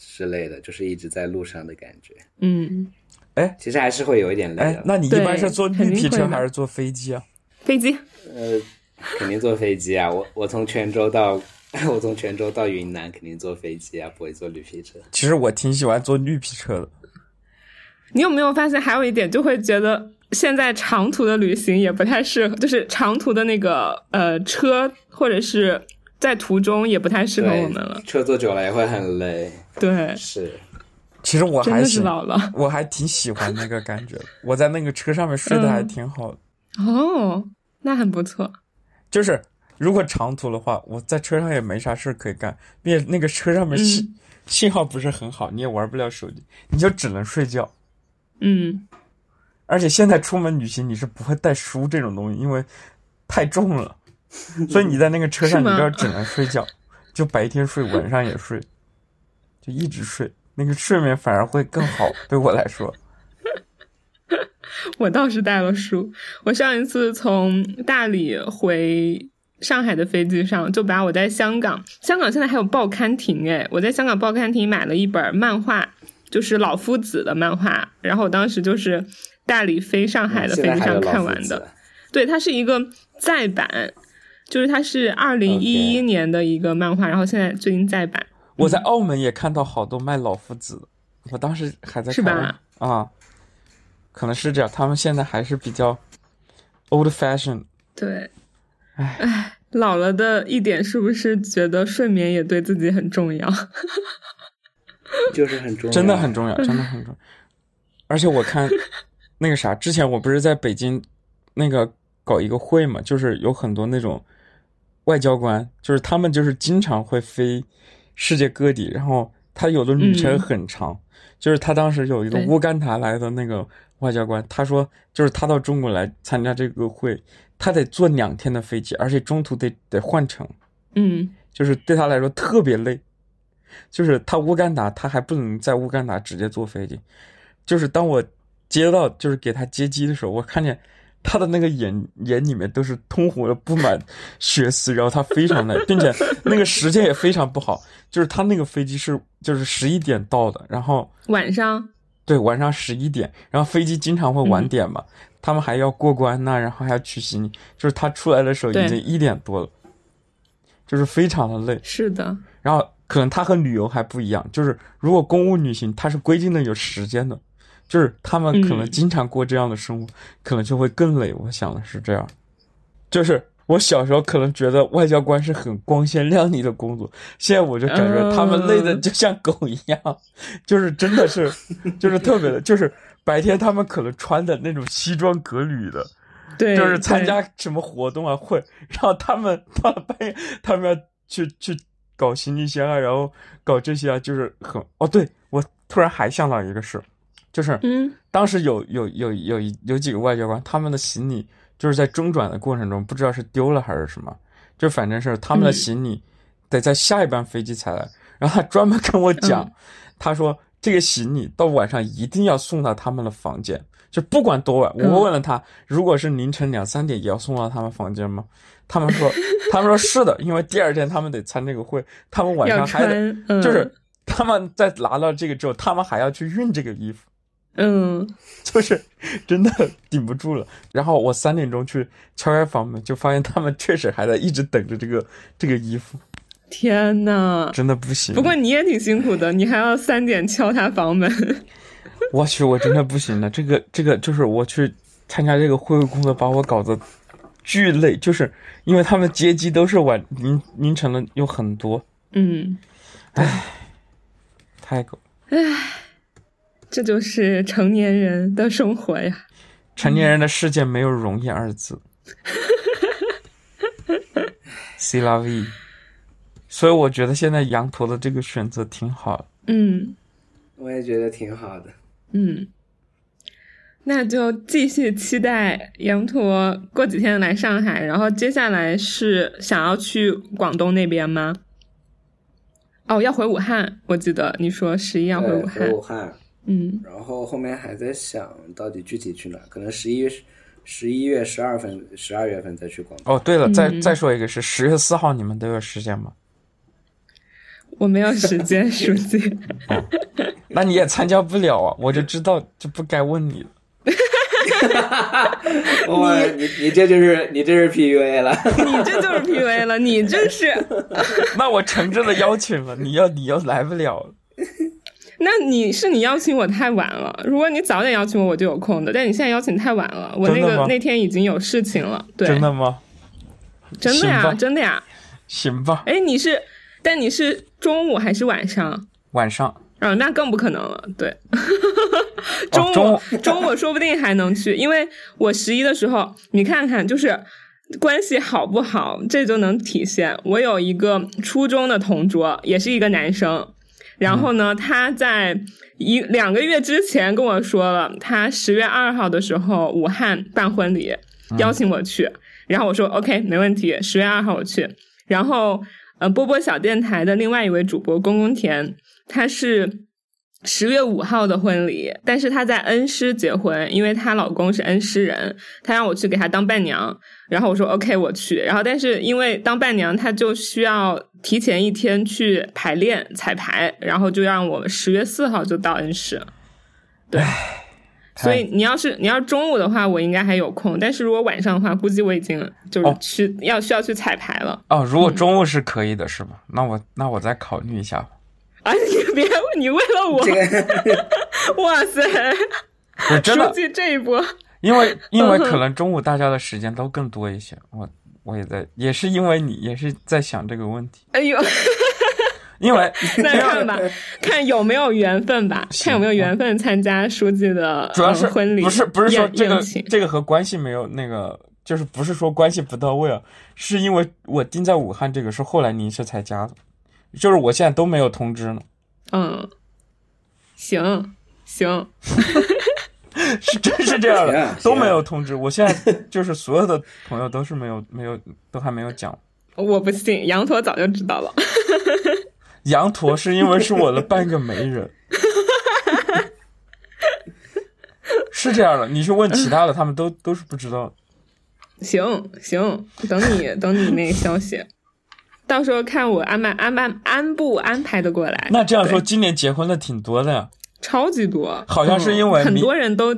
之类的，就是一直在路上的感觉。嗯，哎其实还是会有一点累，，哎那你一般是坐绿皮车还是坐飞机啊？飞机呃，肯定坐飞机啊！我我从泉州到 我从泉州到云南，肯定坐飞机啊，不会坐绿皮车。其实我挺喜欢坐绿皮车的。你有没有发现还有一点，就会觉得现在长途的旅行也不太适合，就是长途的那个呃车或者是在途中也不太适合我们了。车坐久了也会很累。对，是，其实我真的是，老了。我还挺喜欢那个感觉。我在那个车上面睡得还挺好的。哦，那很不错。就是如果长途的话，我在车上也没啥事可以干，并且那个车上面信、嗯 信号不是很好，你也玩不了手机，你就只能睡觉。嗯，而且现在出门旅行你是不会带书这种东西，因为太重了，所以你在那个车上你就只能睡觉，就白天睡，晚上也睡，就一直睡，那个睡眠反而会更好，对我来说。我倒是带了书。我上一次从大理回上海的飞机上，就把我在香港，香港现在还有报刊亭诶，我在香港报刊亭买了一本漫画，就是老夫子的漫画，然后我当时就是大理飞上海的飞机上看完的。子对，它是一个再版，就是它是二零一一年的一个漫画然后现在最近再版。我在澳门也看到好多卖老夫子的，我当时还在是吧啊，可能是这样，他们现在还是比较 old fashion。对，唉唉，老了的一点是不是觉得睡眠也对自己很重要？就是很重要，真的很重要，真的很重要。而且我看那个啥，之前我不是在北京那个搞一个会嘛，就是有很多那种外交官，就是他们就是经常会飞世界各地，然后他有的旅程嗯很长，就是他当时有一个乌干达来的那个外交官，他说就是他到中国来参加这个会，他得坐两天的飞机，而且中途得得换乘。嗯就是对他来说特别累。就是他乌干达，他还不能在乌干达直接坐飞机。就是当我接到，就是给他接机的时候，我看见他的那个眼眼里面都是通红的，布满血丝，然后他非常累，并且那个时间也非常不好。就是他那个飞机是就是十一点到的，然后晚上？对晚上十一点，然后飞机经常会晚点嘛，他们还要过关呐、然后还要取行李，就是他出来的时候已经一点多了，就是非常的累。是的，然后可能他和旅游还不一样，就是如果公务旅行，它是规定的有时间的，就是他们可能嗯经常过这样的生活，可能就会更累。我想的是这样，就是我小时候可能觉得外交官是很光鲜亮丽的工作，现在我就感觉他们累的嗯就像狗一样，就是真的是，就是特别的，就是白天他们可能穿的那种西装革履的，对，就是参加什么活动啊会，然后他们到了半夜，他们要去去搞行李箱啊，然后搞这些啊，就是很哦，对我突然还想到一个事，就是嗯当时有有有有一有几个外交官，他们的行李就是在中转的过程中，不知道是丢了还是什么，就反正是他们的嗯行李得在下一班飞机才来，然后他专门跟我讲，嗯他说这个行李到晚上一定要送到他们的房间，就不管多晚。嗯我问了他，如果是凌晨两三点也要送到他们房间吗？他们说，他们说是的，因为第二天他们得参这个会，他们晚上还得，嗯、就是他们在拿到这个之后，他们还要去熨这个衣服。嗯，就是真的顶不住了。然后我三点钟去敲开房门，就发现他们确实还在一直等着这个这个衣服，天呐！真的不行。不过你也挺辛苦的，你还要三点敲他房门。我去，我真的不行了。这个这个就是我去参加这个会务工作，把我搞得巨累，就是因为他们接机都是晚凌凌晨的有很多，嗯，唉太狗。这就是成年人的生活呀。成年人的世界没有容易二字。C 拉 V，所以我觉得现在羊驼的这个选择挺好。嗯我也觉得挺好的。嗯，那就继续期待羊驼过几天来上海，然后接下来是想要去广东那边吗？哦，要回武汉，我记得你说十一要回武汉回。武汉，嗯然后后面还在想到底具体去哪，可能十一月、十一月、十二份、十二月份再去广州。哦，对了，再嗯再说一个是十月四号，你们都有时间吗？我没有时间，书记。那你也参加不了啊，我就知道就不该问你了。哇，你你这就是你这是 PUA 了。你这就是 PUA 了，你这是。那我诚挚的邀请了，你要你要来不了了。那你是你邀请我太晚了，如果你早点邀请我，我就有空的。但你现在邀请太晚了，我那个那天已经有事情了。对，真的吗？真的呀，真的呀。行吧，哎，你是，但你是中午还是晚上？晚上啊、那更不可能了。对，中午、中午中午说不定还能去，因为我十一的时候，你看看，就是关系好不好，这就能体现。我有一个初中的同桌，也是一个男生，然后呢，他在一两个月之前跟我说了，他十月二号的时候武汉办婚礼，邀请我去，然后我说 OK 没问题，十月二号我去。然后呃，波波小电台的另外一位主播公公田，他是。十月五号的婚礼，但是她在恩施结婚，因为她老公是恩施人，她让我去给她当伴娘，然后我说 OK 我去，然后但是因为当伴娘，她就需要提前一天去排练彩排，然后就让我十月四号就到恩施，对，所以你要是你要中午的话，我应该还有空，但是如果晚上的话，估计我已经就是去要需要去彩排了。哦，如果中午是可以的，是吗？那我那我再考虑一下吧。啊！你 别，你为了我，哇塞！我真的这一波，因为因为可能中午大家的时间都更多一些，我我也在，也是因为你，也是在想这个问题。哎呦，因为 那看吧，看有没有缘分吧，看有没有缘分参加书记的主要是婚礼，不是不是说这个这个和关系没有那个，就是不是说关系不到位啊，是因为我定在武汉这个是后来临时才加的。就是我现在都没有通知呢。嗯，行行，是真是这样的，都没有通知。我现在就是所有的朋友都是没有没有都还没有讲。我不信，羊驼早就知道了。羊驼是因为是我的半个媒人，是这样的。你去问其他的，他们都都是不知道。行行，等你等你那个消息。到时候看我安排安排安不安排的过来。那这样说，今年结婚的挺多的呀，超级多。好像是因为很多人都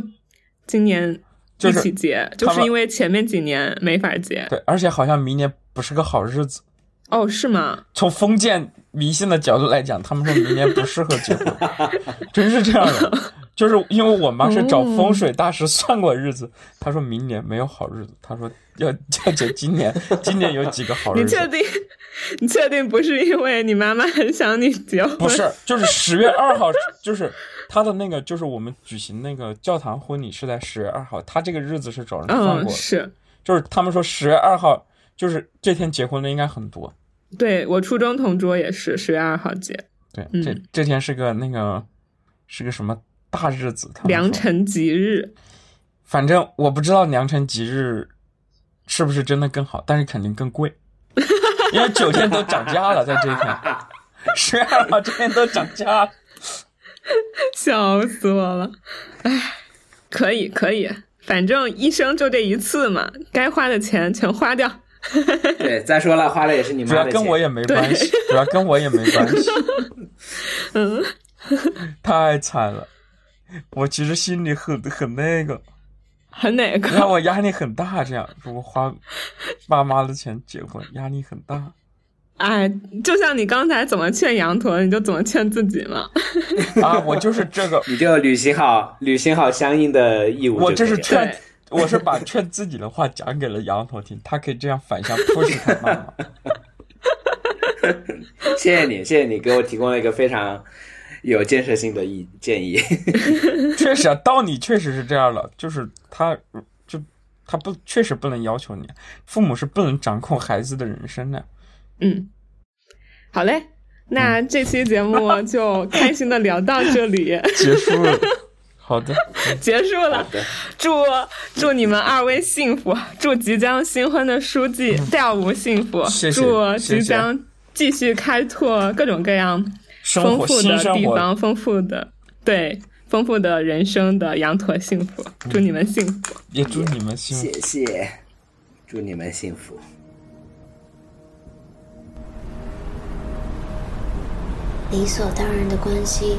今年一起结，就是因为前面几年没法结。对，而且好像明年不是个好日子。哦，是吗？从封建迷信的角度来讲，他们说明年不适合结婚，真是这样的。就是因为我妈是找风水大师算过日子，她说明年没有好日子，她说要要结今年，今年有几个好日子。你确定？你确定不是因为你妈妈很想你结婚？不是，就是十月二号，就是他的那个，就是我们举行那个教堂婚礼是在十月二号，他这个日子是找人算过，是，就是他们说十月二号就是这天结婚的应该很多。对我初中同桌也是十月二号结，对，这这天是个那个是个什么大日子？良辰吉日。反正我不知道良辰吉日是不是真的更好，但是肯定更贵。因为酒店都涨价了，在这一天，十月二号这边都涨价，笑死我了。哎，可以可以，反正一生就这一次嘛，该花的钱全花掉。对，再说了，花了也是你妈的钱，跟我也没关系，主要跟我也没关系。嗯，太惨了，我其实心里很很那个。很哪个？让我压力很大，这样如果花爸妈的钱结婚，压力很大。哎，就像你刚才怎么劝羊驼，你就怎么劝自己嘛。啊，我就是这个，你就履行好履行好相应的义务。我这是劝，我是把劝自己的话讲给了羊驼听，他可以这样反向 push 他妈妈。谢谢你，谢谢你给我提供了一个非常。有建设性的意建议，确实啊，道理确实是这样的，就是他，就他不确实不能要求你，父母是不能掌控孩子的人生的。嗯，好嘞，那这期节目就开心的聊到这里，结束了。好的，结束了。祝祝你们二位幸福，祝即将新婚的书记调无幸福，祝即将继续开拓各种各样。丰富的地方，丰富的对，丰富的人生的羊驼幸福，祝你们幸福，也祝你们幸福，谢谢，祝你们幸福。理所当然的关系，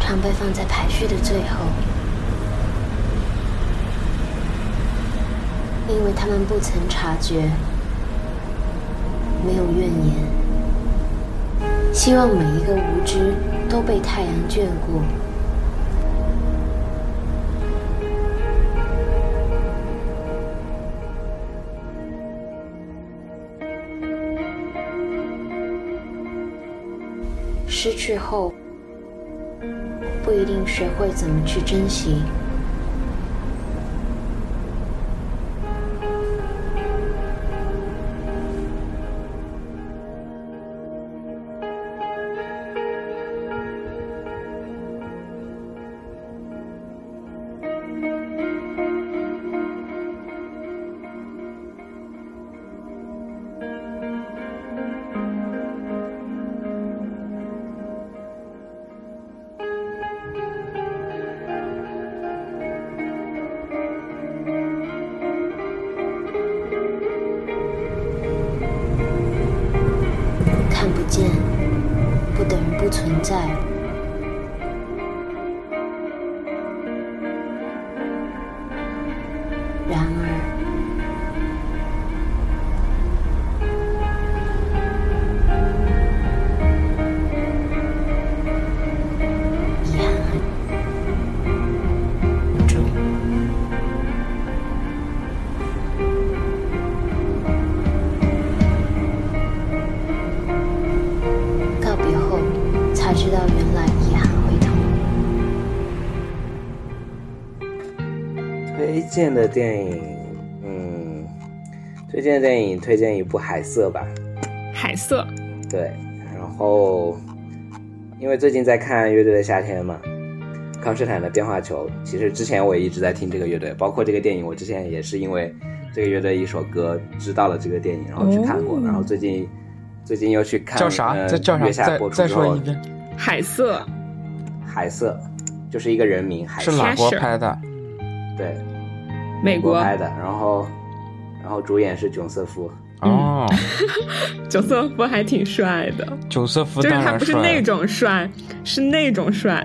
常被放在排序的最后，因为他们不曾察觉。没有怨言，希望每一个无知都被太阳眷顾。失去后，不一定学会怎么去珍惜。的电影，嗯，推荐的电影推荐一部《海瑟》吧。海瑟，对，然后因为最近在看乐队的夏天嘛，康斯坦的变化球，其实之前我也一直在听这个乐队，包括这个电影，我之前也是因为这个乐队一首歌知道了这个电影，然后去看过，哦然后最近最近又去看叫啥？呃再叫啥？月下再播出之后再说一，遍，海瑟，海瑟就是一个人名，海瑟是哪国拍的？对，美国拍的，然后然后主演是囧瑟夫，哦，囧瑟夫还挺帅的，囧瑟夫就是他不是那。种帅，是那种帅。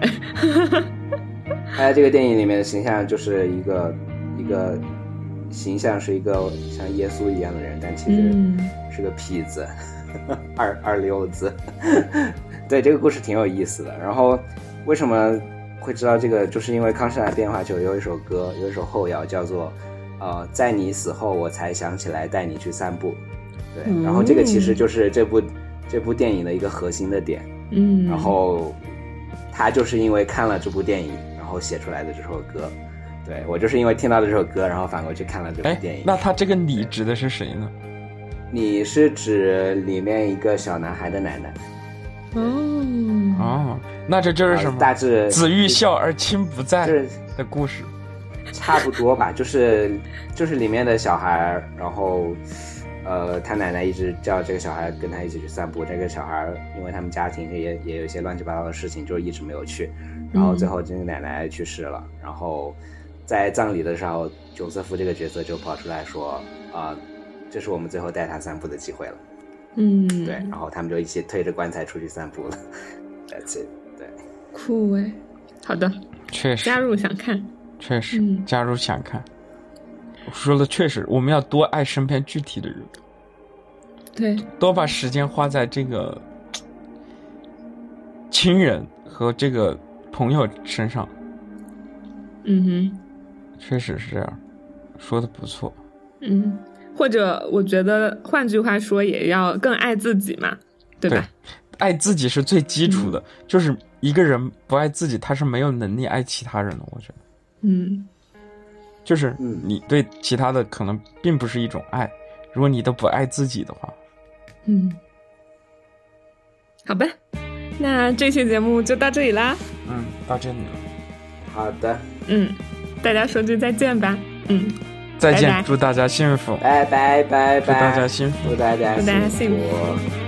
他在这个电影里面的形象就是一个一个形象是一个像耶稣一样的人，但其实嗯是个痞子，二二流子。对，这个故事挺有意思的。然后为什么会知道这个？就是因为康斯坦变化球有一首歌，有一首后摇叫做呃，在你死后我才想起来带你去散步。对，嗯然后这个其实就是这部这部电影的一个核心的点。嗯，然后他就是因为看了这部电影，然后写出来的这首歌。对我就是因为听到了这首歌，然后反过去看了这部哎电影。，那他这个你指的是谁呢？你是指里面一个小男孩的奶奶？哦，哦，那这就是什么？大致子欲孝而亲不在就是的故事。差不多吧，就是就是里面的小孩，然后呃，他奶奶一直叫这个小孩跟他一起去散步。这个小孩因为他们家庭也也有一些乱七八糟的事情，就一直没有去。然后最后这个奶奶去世了，然后在葬礼的时候，囧瑟夫这个角色就跑出来说啊、这是我们最后带他散步的机会了。嗯，对，然后他们就一起推着棺材出去散步了。That's it。对，酷哎。好的，确实加，入想看。确实，嗯加入想看。我说的确实，我们要多爱身边具体的人，对，多把时间花在这个亲人和这个朋友身上。嗯哼，确实是这样，说的不错。嗯，或者我觉得换句话说，也要更爱自己嘛，对吧？爱自己是最基础的，就是一个人不爱自己，他是没有能力爱其他人的。我觉得，嗯。就是嗯。你对其他的可能并不是一种爱，如果你都不爱自己的话，嗯，好吧，那这期节目就到这里啦。嗯，到这里了，好的，嗯，大家说句再见吧。嗯，再见，拜拜。祝大家幸福，拜拜拜拜，祝大家幸福。祝大家祝大家幸福福。